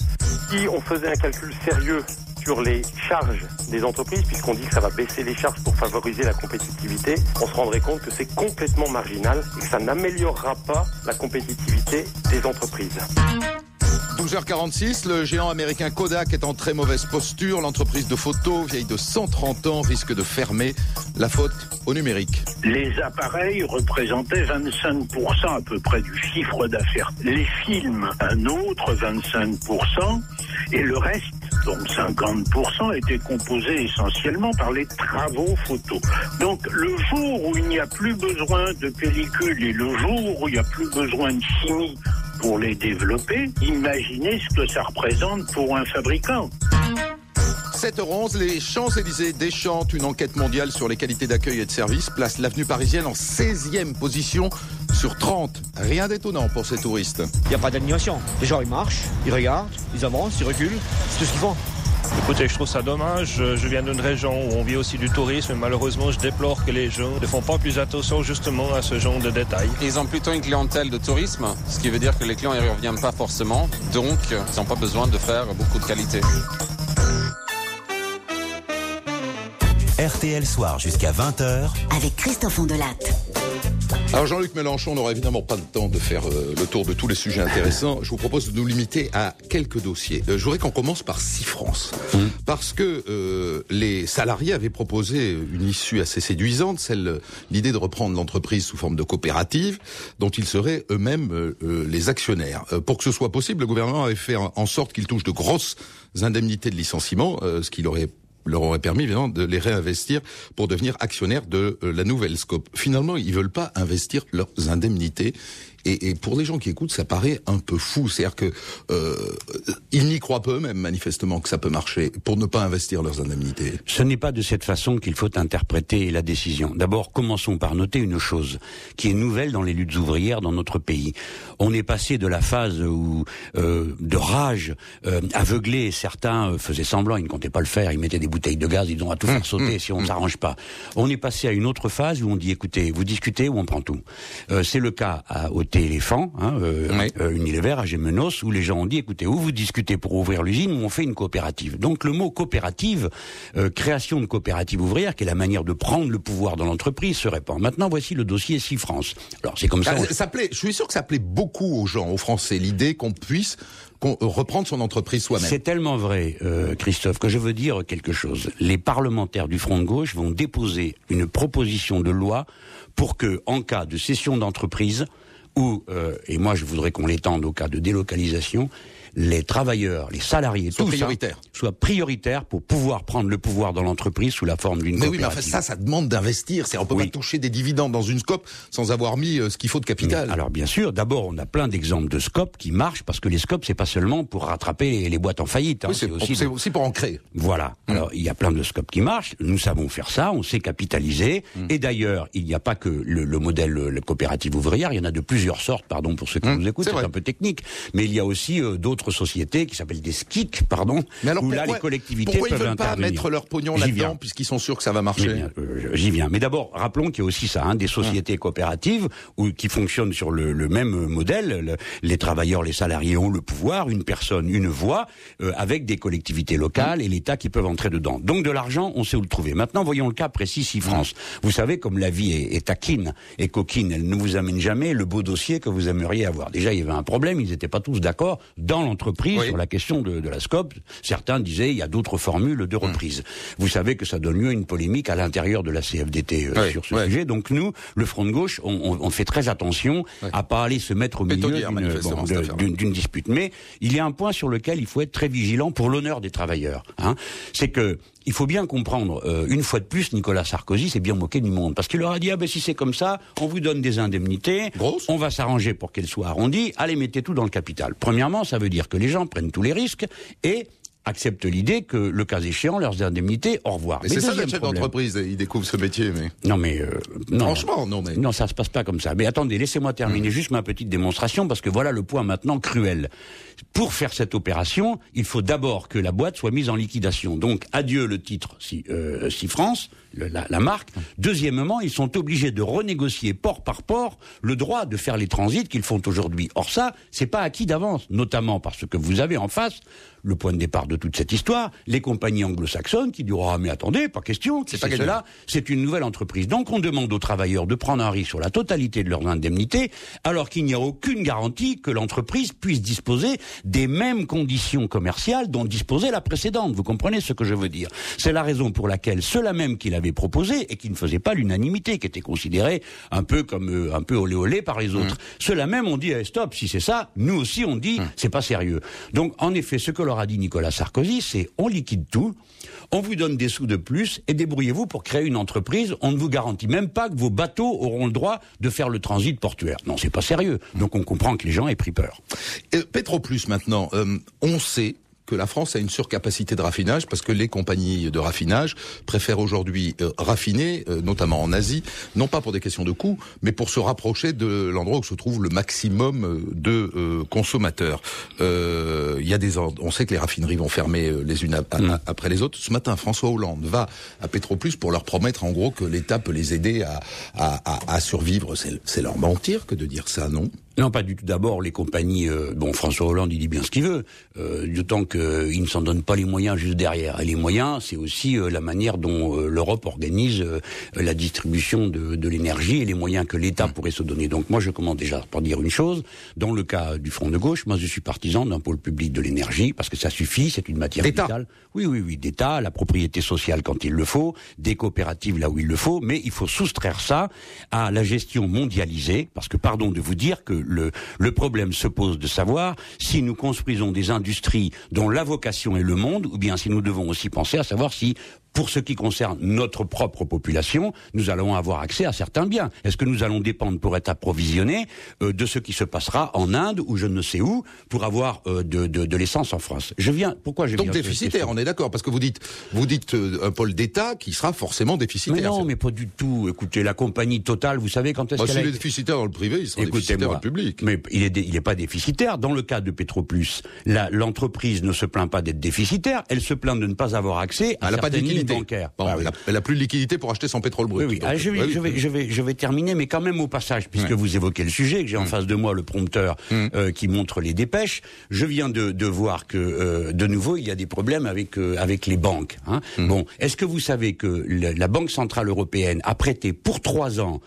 Si on faisait un calcul sérieux sur les charges des entreprises, puisqu'on dit que ça va baisser les charges pour favoriser la compétitivité, on se rendrait compte que c'est complètement marginal et que ça n'améliorera pas la compétitivité des entreprises. 12h46, le géant américain Kodak est en très mauvaise posture. L'entreprise de photos, vieille de 130 ans, risque de fermer. La faute au numérique. Les appareils représentaient 25% à peu près du chiffre d'affaires. Les films, un autre 25%. Et le reste, donc 50%, était composé essentiellement par les travaux photos. Donc le jour où il n'y a plus besoin de pellicules et le jour où il n'y a plus besoin de chimie pour les développer, imaginez ce que ça représente pour un fabricant. 7h11, les Champs-Élysées déchantent une enquête mondiale sur les qualités d'accueil et de service, place l'avenue parisienne en 16e position sur 30. Rien d'étonnant pour ces touristes. Il n'y a pas d'animation. Les gens, ils marchent, ils regardent, ils avancent, ils reculent. C'est tout ce qu'ils font. Écoutez, je trouve ça dommage. Je viens d'une région où on vit aussi du tourisme, malheureusement, je déplore que les gens ne font pas plus attention justement à ce genre de détails. Ils ont plutôt une clientèle de tourisme, ce qui veut dire que les clients ne reviennent pas forcément, donc ils n'ont pas besoin de faire beaucoup de qualité. RTL Soir jusqu'à 20h. Avec Christophe Ondelatte. Alors Jean-Luc Mélenchon n'aura évidemment pas le temps de faire euh, le tour de tous les sujets intéressants. Je vous propose de nous limiter à quelques dossiers. Euh, je voudrais qu'on commence par Cifrance. Parce que euh, les salariés avaient proposé une issue assez séduisante, celle l'idée de reprendre l'entreprise sous forme de coopérative, dont ils seraient eux-mêmes euh, euh, les actionnaires. Euh, pour que ce soit possible, le gouvernement avait fait en sorte qu'ils touchent de grosses indemnités de licenciement, euh, ce qui leur aurait leur aurait permis évidemment de les réinvestir pour devenir actionnaires de euh, la nouvelle Scope. Finalement, ils veulent pas investir leurs indemnités. Et, et pour les gens qui écoutent, ça paraît un peu fou. C'est-à-dire que euh, ils n'y croient pas eux-mêmes manifestement que ça peut marcher pour ne pas investir leurs indemnités. Ce n'est pas de cette façon qu'il faut interpréter la décision. D'abord, commençons par noter une chose qui est nouvelle dans les luttes ouvrières dans notre pays. On est passé de la phase où euh, de rage euh, aveuglée, certains euh, faisaient semblant, ils ne comptaient pas le faire, ils mettaient des bouteilles de gaz, ils ont à tout faire sauter si on ne s'arrange pas. On est passé à une autre phase où on dit écoutez, vous discutez ou on prend tout. Euh, C'est le cas à, au Téléphant, hein, euh, euh, Unilever, à Gémenos, où les gens ont dit écoutez, ou vous discutez pour ouvrir l'usine ou on fait une coopérative. Donc le mot coopérative, euh, création de coopérative ouvrière, qui est la manière de prendre le pouvoir dans l'entreprise, se répand. Maintenant, voici le dossier Cifrance. Alors c'est comme ça. Ah, ça plaît, je suis sûr que ça plaît beaucoup aux gens, aux Français, l'idée qu'on puisse qu'on- euh, reprendre son entreprise soi-même. C'est tellement vrai, euh, Christophe, que je veux dire quelque chose. Les parlementaires du Front de gauche vont déposer une proposition de loi pour que, en cas de cession d'entreprise, ou, euh, et moi je voudrais qu'on l'étende au cas de délocalisation, les travailleurs, les salariés, Soient tout ça, prioritaires. soient prioritaires pour pouvoir prendre le pouvoir dans l'entreprise sous la forme d'une Mais oui, mais coopérative. enfin, ça, ça demande d'investir. C'est, on peut pas toucher des dividendes dans une scope sans avoir mis euh, ce qu'il faut de capital. Alors bien sûr, d'abord on a plein d'exemples de scopes qui marchent parce que les scopes c'est pas seulement pour rattraper les, boîtes en faillite. hein, Oui, c'est pour- c'est aussi pour en créer. Voilà. Alors il y a plein de scopes qui marchent. Nous savons faire ça. On sait capitaliser. Et d'ailleurs il n'y a pas que le, le modèle la coopérative ouvrière. Il y en a de plusieurs sortes. Pardon pour ceux qui nous écoutent. c'est un peu technique. Mais il y a aussi euh, d'autres sociétés qui s'appellent des SKIC, pardon. Mais alors où là pourquoi- les collectivités pourquoi ils peuvent veulent pas intervenir. mettre leur pognon là-dedans puisqu'ils sont sûrs que ça va marcher J'y viens, euh, J'y viens. Mais d'abord, rappelons qu'il y a aussi ça, hein, des sociétés coopératives où, qui fonctionnent sur le, le même modèle. Le- les travailleurs, les salariés ont le pouvoir, une personne, une voix, euh, avec des collectivités locales et l'État qui peuvent entrer dedans. Donc de l'argent, on sait où le trouver. Maintenant, voyons le cas précis si France. Vous savez, comme la vie est, est taquine et coquine, elle ne vous amène jamais le beau dossier que vous aimeriez avoir. Déjà, il y avait un problème, ils n'étaient pas tous d'accord dans sur la question de, de la scope. Certains disaient il y a d'autres formules de reprise. Vous savez que ça donne lieu à une polémique à l'intérieur de la CFDT euh, sur ce sujet. Donc nous, le Front de gauche, on, on- on fait très attention à pas aller se mettre au milieu bon, d'une dispute. Mais il y a un point sur lequel il faut être très vigilant pour l'honneur des travailleurs. Hein. C'est que il faut bien comprendre, euh, une fois de plus, Nicolas Sarkozy s'est bien moqué du monde. Parce qu'il leur a dit, ah ben si c'est comme ça, on vous donne des indemnités, on va s'arranger pour qu'elles soient arrondies, allez, mettez tout dans le capital. Premièrement, ça veut dire que les gens prennent tous les risques et acceptent l'idée que, le cas échéant, leurs indemnités, au revoir. Mais c'est ça le chef d'entreprise. Il découvre ce métier, mais. non mais euh, non, Franchement, non mais. non, ça se passe pas comme ça. Mais attendez, laissez-moi terminer juste ma petite démonstration parce que voilà le point maintenant cruel. Pour faire cette opération, il faut d'abord que la boîte soit mise en liquidation. Donc adieu le titre si, euh, si France, le- la, la marque. Deuxièmement, ils sont obligés de renégocier port par port le droit de faire les transits qu'ils font aujourd'hui. Or ça, c'est pas acquis d'avance, notamment parce que vous avez en face le point de départ de toute cette histoire, les compagnies anglo-saxonnes qui diront ah mais attendez, pas question, c'est pas cela, c'est une nouvelle entreprise. Donc on demande aux travailleurs de prendre un risque sur la totalité de leurs indemnités, alors qu'il n'y a aucune garantie que l'entreprise puisse disposer des mêmes conditions commerciales dont disposait la précédente. Vous comprenez ce que je veux dire C'est la raison pour laquelle ceux-là même qui l'avaient proposé et qui ne faisaient pas l'unanimité, qui étaient considérés un peu comme euh, un peu olé olé par les autres, ceux-là même ont dit eh, stop, si c'est ça, nous aussi on dit c'est pas sérieux. Donc en effet, ce que leur a dit Nicolas Sarkozy, c'est on liquide tout, on vous donne des sous de plus et débrouillez-vous pour créer une entreprise. On ne vous garantit même pas que vos bateaux auront le droit de faire le transit portuaire. Non, c'est pas sérieux. Donc on comprend que les gens aient pris peur. Euh, Petroplus maintenant, euh, on sait que la France a une surcapacité de raffinage parce que les compagnies de raffinage préfèrent aujourd'hui euh, raffiner, euh, notamment en Asie, non pas pour des questions de coût, mais pour se rapprocher de l'endroit où se trouve le maximum de euh, consommateurs. Euh, Il y a des, on sait que les raffineries vont fermer les unes a- après les autres. Ce matin, François Hollande va à Petroplus pour leur promettre en gros que l'État peut les aider à, survivre. C'est leur mentir que de dire ça, non? Non, pas du tout. D'abord, les compagnies. euh, bon, François Hollande, il dit bien ce qu'il veut, euh, d'autant qu'il ne s'en donne pas les moyens juste derrière. Et les moyens, c'est aussi euh, la manière dont euh, l'Europe organise euh, la distribution de, de l'énergie et les moyens que l'État pourrait se donner. Donc, moi, je commence déjà par dire une chose. Dans le cas du Front de gauche, moi, je suis partisan d'un pôle public de l'énergie parce que ça suffit. C'est une matière vitale. Oui, oui, oui, d'État, la propriété sociale quand il le faut, des coopératives là où il le faut, mais il faut soustraire ça à la gestion mondialisée, parce que pardon de vous dire que le, le problème se pose de savoir si nous construisons des industries dont la vocation est le monde, ou bien si nous devons aussi penser à savoir si pour ce qui concerne notre propre population, nous allons avoir accès à certains biens. Est-ce que nous allons dépendre pour être approvisionnés euh, de ce qui se passera en Inde ou je ne sais où pour avoir euh, de, de, de l'essence en France? Je viens. Pourquoi je Donc viens cette déficitaire, on est d'accord, parce que vous dites, vous dites euh, un pôle d'État qui sera forcément déficitaire. Mais non, mais pas du tout. Écoutez, la compagnie Total, vous savez quand est-ce Bah, qu'elle s'il est déficitaire dans le privé, il sera déficitaire dans Écoutez-moi, le public. mais il est, il est pas déficitaire. Dans le cas de Petroplus, l'entreprise ne se plaint pas d'être déficitaire, elle se plaint de ne pas avoir accès à de certaines liquidité. Bon, Ah oui. elle, a, elle a plus de liquidité pour acheter son pétrole brut. Oui, oui. Donc, Ah, je, vais, ouais, oui. je, vais, je, vais, je vais terminer, mais quand même au passage, puisque Ouais. vous évoquez le sujet, que j'ai en face de moi le prompteur euh, qui montre les dépêches, je viens de, de voir que, euh, de nouveau, il y a des problèmes avec, euh, avec les banques. Hein. Bon, est-ce que vous savez que la Banque Centrale Européenne a prêté pour trois ans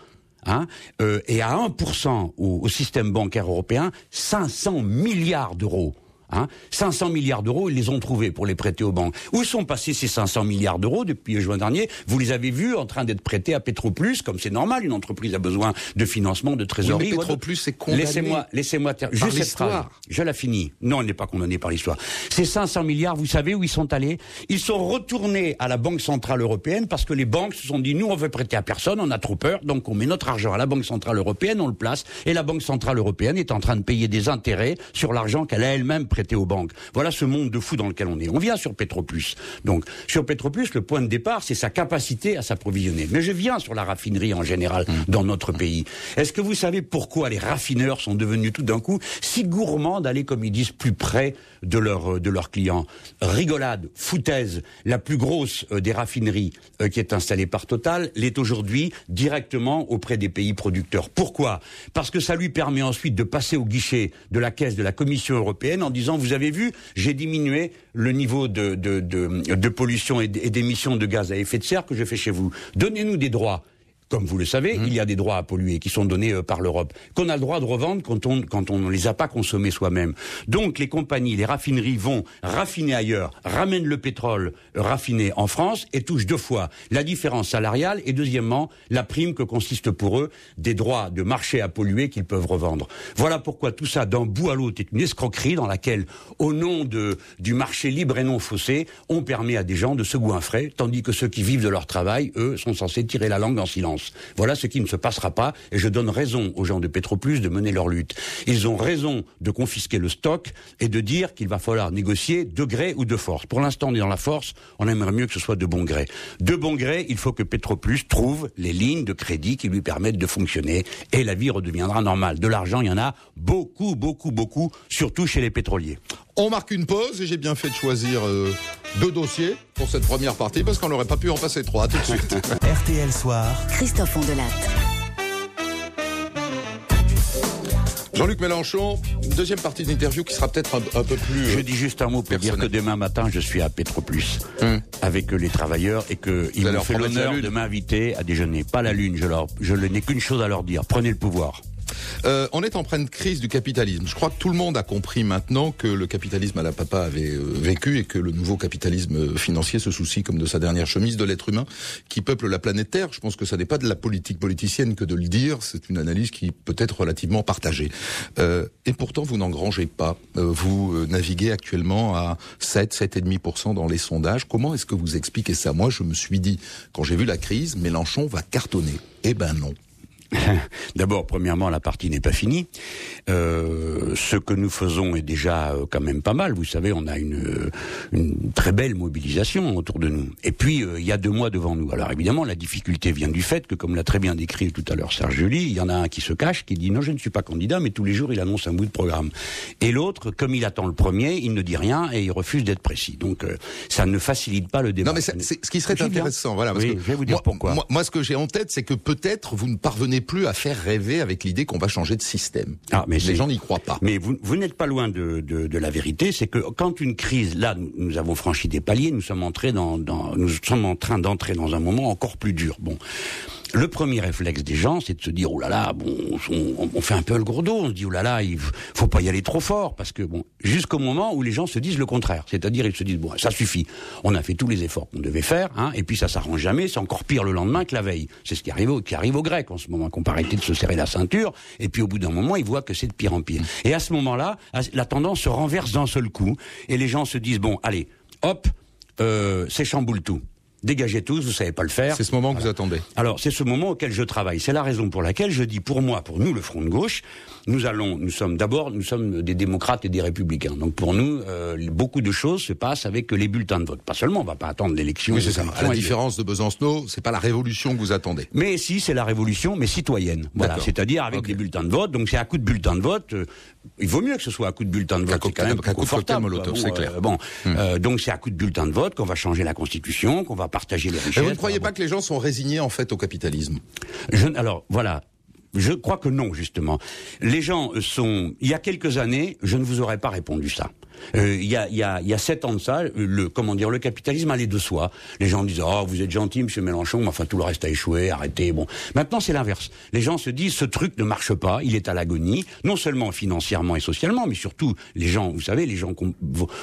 Hein, euh, et à 1% au, au système bancaire européen 500 milliards d'euros? Hein, 500 milliards d'euros, ils les ont trouvés pour les prêter aux banques. Où sont passés ces 500 milliards d'euros depuis juin dernier? Vous les avez vus en train d'être prêtés à Petroplus, comme c'est normal, une entreprise a besoin de financement, de trésorerie. Oui. Petroplus est condamné Laissez-moi, laissez-moi ter- par juste cette phrase. Je la finis. Non, elle n'est pas condamnée par l'histoire. Ces 500 milliards, vous savez où ils sont allés? Ils sont retournés à la Banque Centrale Européenne parce que les banques se sont dit, nous, on veut prêter à personne, on a trop peur, donc on met notre argent à la Banque Centrale Européenne, on le place, et la Banque Centrale Européenne est en train de payer des intérêts sur l'argent qu'elle a elle-même prêté aux banques. Voilà ce monde de fou dans lequel on est. On vient sur Petroplus. Donc, sur Petroplus, le point de départ, c'est sa capacité à s'approvisionner. Mais je viens sur la raffinerie en général dans notre pays. Est-ce que vous savez pourquoi les raffineurs sont devenus tout d'un coup si gourmands d'aller, comme ils disent, plus près de leurs de leurs clients? Rigolade, foutaise, la plus grosse euh, des raffineries euh, qui est installée par Total, l'est aujourd'hui directement auprès des pays producteurs. Pourquoi? Parce que ça lui permet ensuite de passer au guichet de la caisse de la Commission européenne en disant, vous avez vu, j'ai diminué le niveau de, de, pollution et d'émissions de gaz à effet de serre que je fais chez vous. Donnez-nous des droits. Comme vous le savez, il y a des droits à polluer qui sont donnés euh, par l'Europe, qu'on a le droit de revendre quand on quand on ne les a pas consommés soi-même. Donc les compagnies, les raffineries vont raffiner ailleurs, ramènent le pétrole raffiné en France et touchent deux fois la différence salariale et deuxièmement la prime que consiste pour eux des droits de marché à polluer qu'ils peuvent revendre. Voilà pourquoi tout ça d'un bout à l'autre est une escroquerie dans laquelle, au nom de du marché libre et non faussé, on permet à des gens de se goinfrer, tandis que ceux qui vivent de leur travail, eux, sont censés tirer la langue en silence. Voilà ce qui ne se passera pas, et je donne raison aux gens de Petroplus de mener leur lutte. Ils ont raison de confisquer le stock et de dire qu'il va falloir négocier de gré ou de force. Pour l'instant, on est dans la force, on aimerait mieux que ce soit de bon gré. De bon gré, il faut que Petroplus trouve les lignes de crédit qui lui permettent de fonctionner, et la vie redeviendra normale. De l'argent, il y en a beaucoup, beaucoup, beaucoup, surtout chez les pétroliers. On marque une pause et j'ai bien fait de choisir euh, deux dossiers pour cette première partie parce qu'on n'aurait pas pu en passer trois. À tout de suite. [laughs] RTL Soir. Christophe Ondelat. Jean-Luc Mélenchon, deuxième partie d'interview qui sera peut-être un, un, peu plus. Je dis juste un mot pour dire que demain matin, je suis à Petroplus hum. avec les travailleurs et qu'ils m'ont fait l'honneur de m'inviter à déjeuner. Pas la Lune, je, leur, je n'ai qu'une chose à leur dire. Prenez le pouvoir. Euh, on est en pleine crise du capitalisme. Je crois que tout le monde a compris maintenant que le capitalisme à la papa avait euh, vécu et que le nouveau capitalisme financier se soucie comme de sa dernière chemise de l'être humain qui peuple la planète Terre. Je pense que ça n'est pas de la politique politicienne que de le dire. C'est une analyse qui peut être relativement partagée. Euh, et pourtant, vous n'engrangez pas. Euh, vous euh, naviguez actuellement à 7, 7,5% dans les sondages. Comment est-ce que vous expliquez ça? Moi, je me suis dit, quand j'ai vu la crise, Mélenchon va cartonner. Eh ben non. [laughs] D'abord, premièrement, la partie n'est pas finie. Euh, ce que nous faisons est déjà euh, quand même pas mal. Vous savez, on a une, euh, une très belle mobilisation autour de nous. Et puis, euh, il y a deux mois devant nous. Alors évidemment, la difficulté vient du fait que, comme l'a très bien décrit tout à l'heure Serge Julie, il y en a un qui se cache, qui dit non, je ne suis pas candidat, mais tous les jours, il annonce un bout de programme. Et l'autre, comme il attend le premier, il ne dit rien et il refuse d'être précis. Donc, ça ne facilite pas le débat. Non, mais ce qui serait intéressant. Voilà, parce oui, que je vais vous dire moi, pourquoi. Moi, moi, ce que j'ai en tête, c'est que peut-être vous ne parvenez plus à faire rêver avec l'idée qu'on va changer de système. Ah, mais les gens n'y croient pas. Mais vous, vous n'êtes pas loin de, de, de, la vérité, c'est que quand une crise, là, nous, nous, avons franchi des paliers, nous sommes entrés dans, dans nous sommes en train d'entrer dans un moment encore plus dur. Bon. Le premier réflexe des gens, c'est de se dire, oh là là, bon, on, fait un peu le dos, on se dit, oh là là, il faut pas y aller trop fort, parce que bon, jusqu'au moment où les gens se disent le contraire, c'est-à-dire ils se disent, bon, ça suffit, on a fait tous les efforts qu'on devait faire, hein, et puis ça s'arrange jamais, c'est encore pire le lendemain que la veille. C'est ce qui arrive, au, qui arrive aux Grecs en ce moment, qu'on peut arrêter de se serrer la ceinture, et puis au bout d'un moment, ils voient que c'est de pire en pire. Et à ce moment-là, la tendance se renverse d'un seul coup, et les gens se disent, bon, allez, hop, euh, c'est chamboule tout dégagez tous, vous savez pas le faire. C'est ce moment que vous attendez. Alors, c'est ce moment auquel je travaille. C'est la raison pour laquelle je dis, pour moi, pour nous, le Front de gauche, nous allons, nous sommes d'abord, nous sommes des démocrates et des républicains. Donc pour nous, euh, beaucoup de choses se passent avec les bulletins de vote. Pas seulement, on va pas attendre l'élection. Oui, c'est ça. À la différence de Besancenot, c'est pas la révolution que vous attendez. Mais si, c'est la révolution, mais citoyenne. Voilà, c'est-à-dire avec okay. des bulletins de vote. Donc c'est à coup de bulletin de vote. Euh, il vaut mieux que ce soit à coup de bulletin de vote. C'est quand même cocktail molotov, c'est clair. Euh, bon, hum. euh, donc c'est à coup de bulletin de vote qu'on va changer la constitution, qu'on va partager les richesses. Mais vous ne croyez pas que les gens sont résignés en fait au capitalisme? Je, Alors voilà, je crois que non, justement. Les gens sont. Il y a quelques années, je ne vous aurais pas répondu ça. Euh, il, y a, y a, y a sept ans de ça, le comment dire, le capitalisme allait de soi. Les gens disent oh vous êtes gentil, Monsieur Mélenchon, mais enfin tout le reste a échoué, arrêtez. Bon, maintenant c'est l'inverse. Les gens se disent ce truc ne marche pas, il est à l'agonie, non seulement financièrement et socialement, mais surtout les gens, vous savez, les gens ont,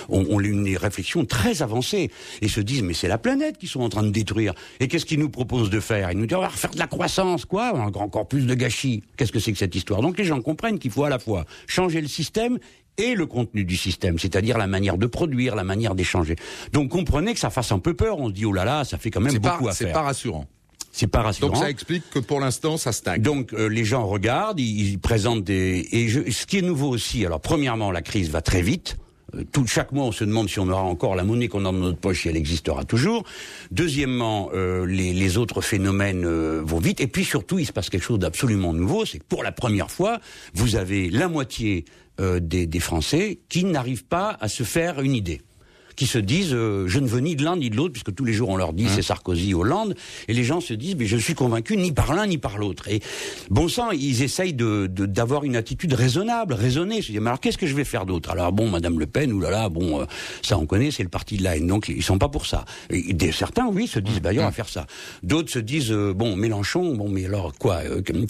ont, ont une réflexion très avancée et se disent mais c'est la planète qu'ils sont en train de détruire. Et qu'est-ce qu'ils nous proposent de faire? Ils nous disent on va refaire de la croissance, quoi, encore plus de gâchis. Qu'est-ce que c'est que cette histoire? Donc les gens comprennent qu'il faut à la fois changer le système et le contenu du système, c'est-à-dire la manière de produire, la manière d'échanger. Donc comprenez que ça fasse un peu peur. On se dit oh là là, ça fait quand même beaucoup pas, à faire. C'est pas rassurant. C'est pas rassurant. Donc ça explique que pour l'instant ça stagne. Donc euh, les gens regardent, ils, ils présentent des et je, ce qui est nouveau aussi. Alors premièrement, la crise va très vite. Euh, chaque mois, on se demande si on aura encore la monnaie qu'on a dans notre poche, si elle existera toujours. Deuxièmement, euh, les, autres phénomènes euh, vont vite. Et puis surtout, il se passe quelque chose d'absolument nouveau, c'est que pour la première fois, vous avez la moitié des, des, Français qui n'arrivent pas à se faire une idée qui se disent euh, je ne veux ni de l'un ni de l'autre puisque tous les jours on leur dit mmh. c'est Sarkozy Hollande et les gens se disent mais je suis convaincu ni par l'un ni par l'autre. Et bon sang ils essayent de d'avoir une attitude raisonnable raisonnée. Se disent mais alors qu'est-ce que je vais faire d'autre? Alors bon Madame Le Pen oulala bon euh, ça on connaît c'est le parti de la haine. Donc ils sont pas pour ça. Et, des, certains oui se disent bah on va faire ça. D'autres se disent euh, bon Mélenchon bon mais alors quoi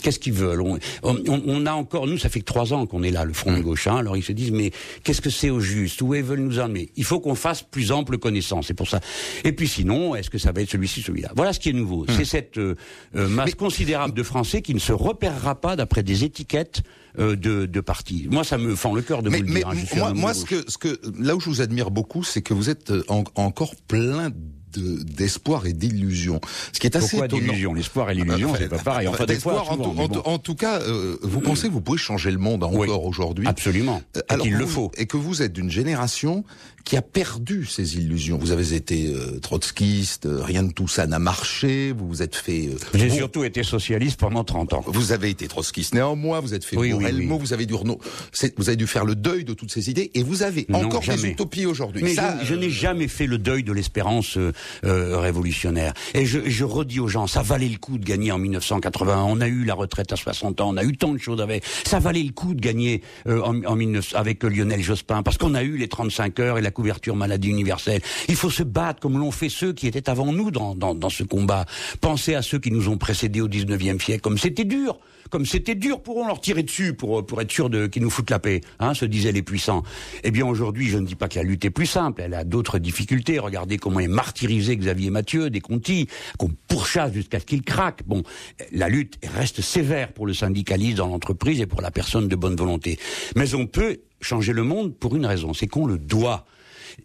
qu'est-ce qu'ils veulent? On, on, on, a encore nous ça fait que trois ans qu'on est là le Front de gauche hein, alors ils se disent mais qu'est-ce que c'est au juste? Où ils veulent nous emmener il faut qu'on fasse plus ample connaissance. C'est pour ça. Et puis sinon, est-ce que ça va être celui-ci, celui-là? Voilà ce qui est nouveau. Mmh. C'est cette euh, masse Mais... considérable de Français qui ne se repérera pas d'après des étiquettes euh, de, de partis. Moi, ça me fend le cœur de mais, vous le mais dire. Hein, moi, moi ce que, ce que, là où je vous admire beaucoup, c'est que vous êtes en, encore plein d'espoir de, et d'illusion. Ce qui est assez Pourquoi d'illusion? L'espoir et l'illusion, enfin, c'est pas pareil. Enfin, d'espoir, en, bon. en, en, tout cas, euh, vous mmh. pensez que vous pouvez changer le monde encore oui, aujourd'hui? Absolument. Euh, alors, il vous, le faut. Et que vous êtes d'une génération qui a perdu ses illusions. Vous avez été euh, trotskiste, euh, rien de tout ça n'a marché, vous vous êtes fait... Euh, J'ai bon, surtout été socialiste pendant 30 ans. Vous avez été trotskiste néanmoins, vous êtes fait oui, oui, oui. vous avez dû vous avez dû faire le deuil de toutes ces idées, et vous avez non, encore jamais. des utopies aujourd'hui. Mais ça, je, je n'ai jamais fait le deuil de l'espérance. Euh, euh, révolutionnaire. Et je, je redis aux gens, ça valait le coup de gagner en 1981. On a eu la retraite à 60 ans, on a eu tant de choses avec. Ça valait le coup de gagner euh, en, en 19, avec Lionel Jospin, parce qu'on a eu les 35 heures et la couverture maladie universelle. Il faut se battre comme l'ont fait ceux qui étaient avant nous dans, dans, dans ce combat. Pensez à ceux qui nous ont précédés au 19e siècle, comme c'était dur comme c'était dur pour eux, leur tirer dessus pour, pour être sûr de, qu'ils nous foutent la paix, hein, se disaient les puissants. Eh bien aujourd'hui, je ne dis pas que la lutte est plus simple, elle a d'autres difficultés. Regardez comment est martyrisé Xavier Mathieu, des Conti, qu'on pourchasse jusqu'à ce qu'il craque. Bon, la lutte reste sévère pour le syndicalisme dans l'entreprise et pour la personne de bonne volonté. Mais on peut changer le monde pour une raison, c'est qu'on le doit.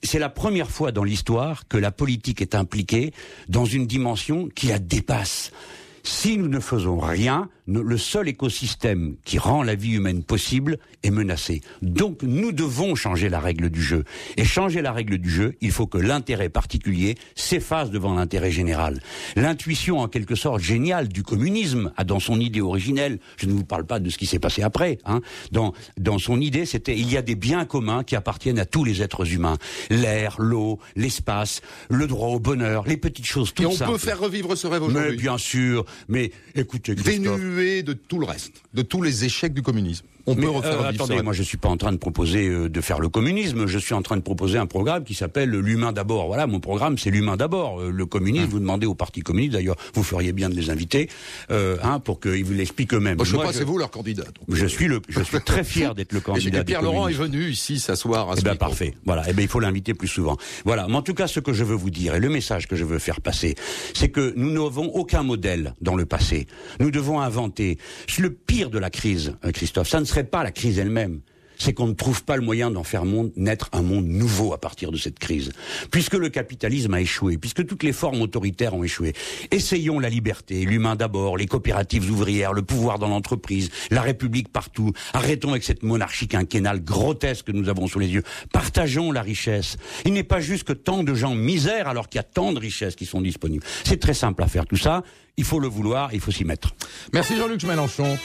C'est la première fois dans l'histoire que la politique est impliquée dans une dimension qui la dépasse. Si nous ne faisons rien, le seul écosystème qui rend la vie humaine possible est menacé. Donc nous devons changer la règle du jeu. Et changer la règle du jeu, il faut que l'intérêt particulier s'efface devant l'intérêt général. L'intuition en quelque sorte géniale du communisme, a dans son idée originelle, je ne vous parle pas de ce qui s'est passé après, hein, dans, dans son idée c'était il y a des biens communs qui appartiennent à tous les êtres humains. L'air, l'eau, l'espace, le droit au bonheur, les petites choses toutes Et on simples. peut faire revivre ce rêve Mais aujourd'hui. bien sûr, mais écoutez, Christophe, De tout le reste, de tous les échecs du communisme. On Mais, peut refaire euh, revivre ce attendez, moi je suis pas en train de proposer euh, de faire le communisme, je suis en train de proposer un programme qui s'appelle l'humain d'abord. Voilà, mon programme c'est l'humain d'abord. Euh, le communisme, Hum. vous demandez au Parti communiste, d'ailleurs, vous feriez bien de les inviter, euh, hein, pour qu'ils vous l'expliquent eux-mêmes. Je sais Moi, pas, c'est vous leur candidat. donc. Je suis le, je suis très fier d'être le [laughs] candidat. et Pierre Laurent est venu ici s'asseoir à ce Eh ben micro. parfait. Voilà. Eh ben il faut l'inviter plus souvent. Voilà. Mais en tout cas, ce que je veux vous dire et le message que je veux faire passer, c'est que nous n'avons aucun modèle dans le passé. Nous devons inventer. Le pire de la crise, euh, Christophe, ça ne serait pas la crise elle-même. C'est qu'on ne trouve pas le moyen d'en faire monde, naître un monde nouveau à partir de cette crise. Puisque le capitalisme a échoué, puisque toutes les formes autoritaires ont échoué. Essayons la liberté, l'humain d'abord, les coopératives ouvrières, le pouvoir dans l'entreprise, la République partout. Arrêtons avec cette monarchie quinquennale grotesque que nous avons sous les yeux. Partageons la richesse. Il n'est pas juste que tant de gens misèrent alors qu'il y a tant de richesses qui sont disponibles. C'est très simple à faire tout ça. Il faut le vouloir, il faut s'y mettre. Merci Jean-Luc Mélenchon.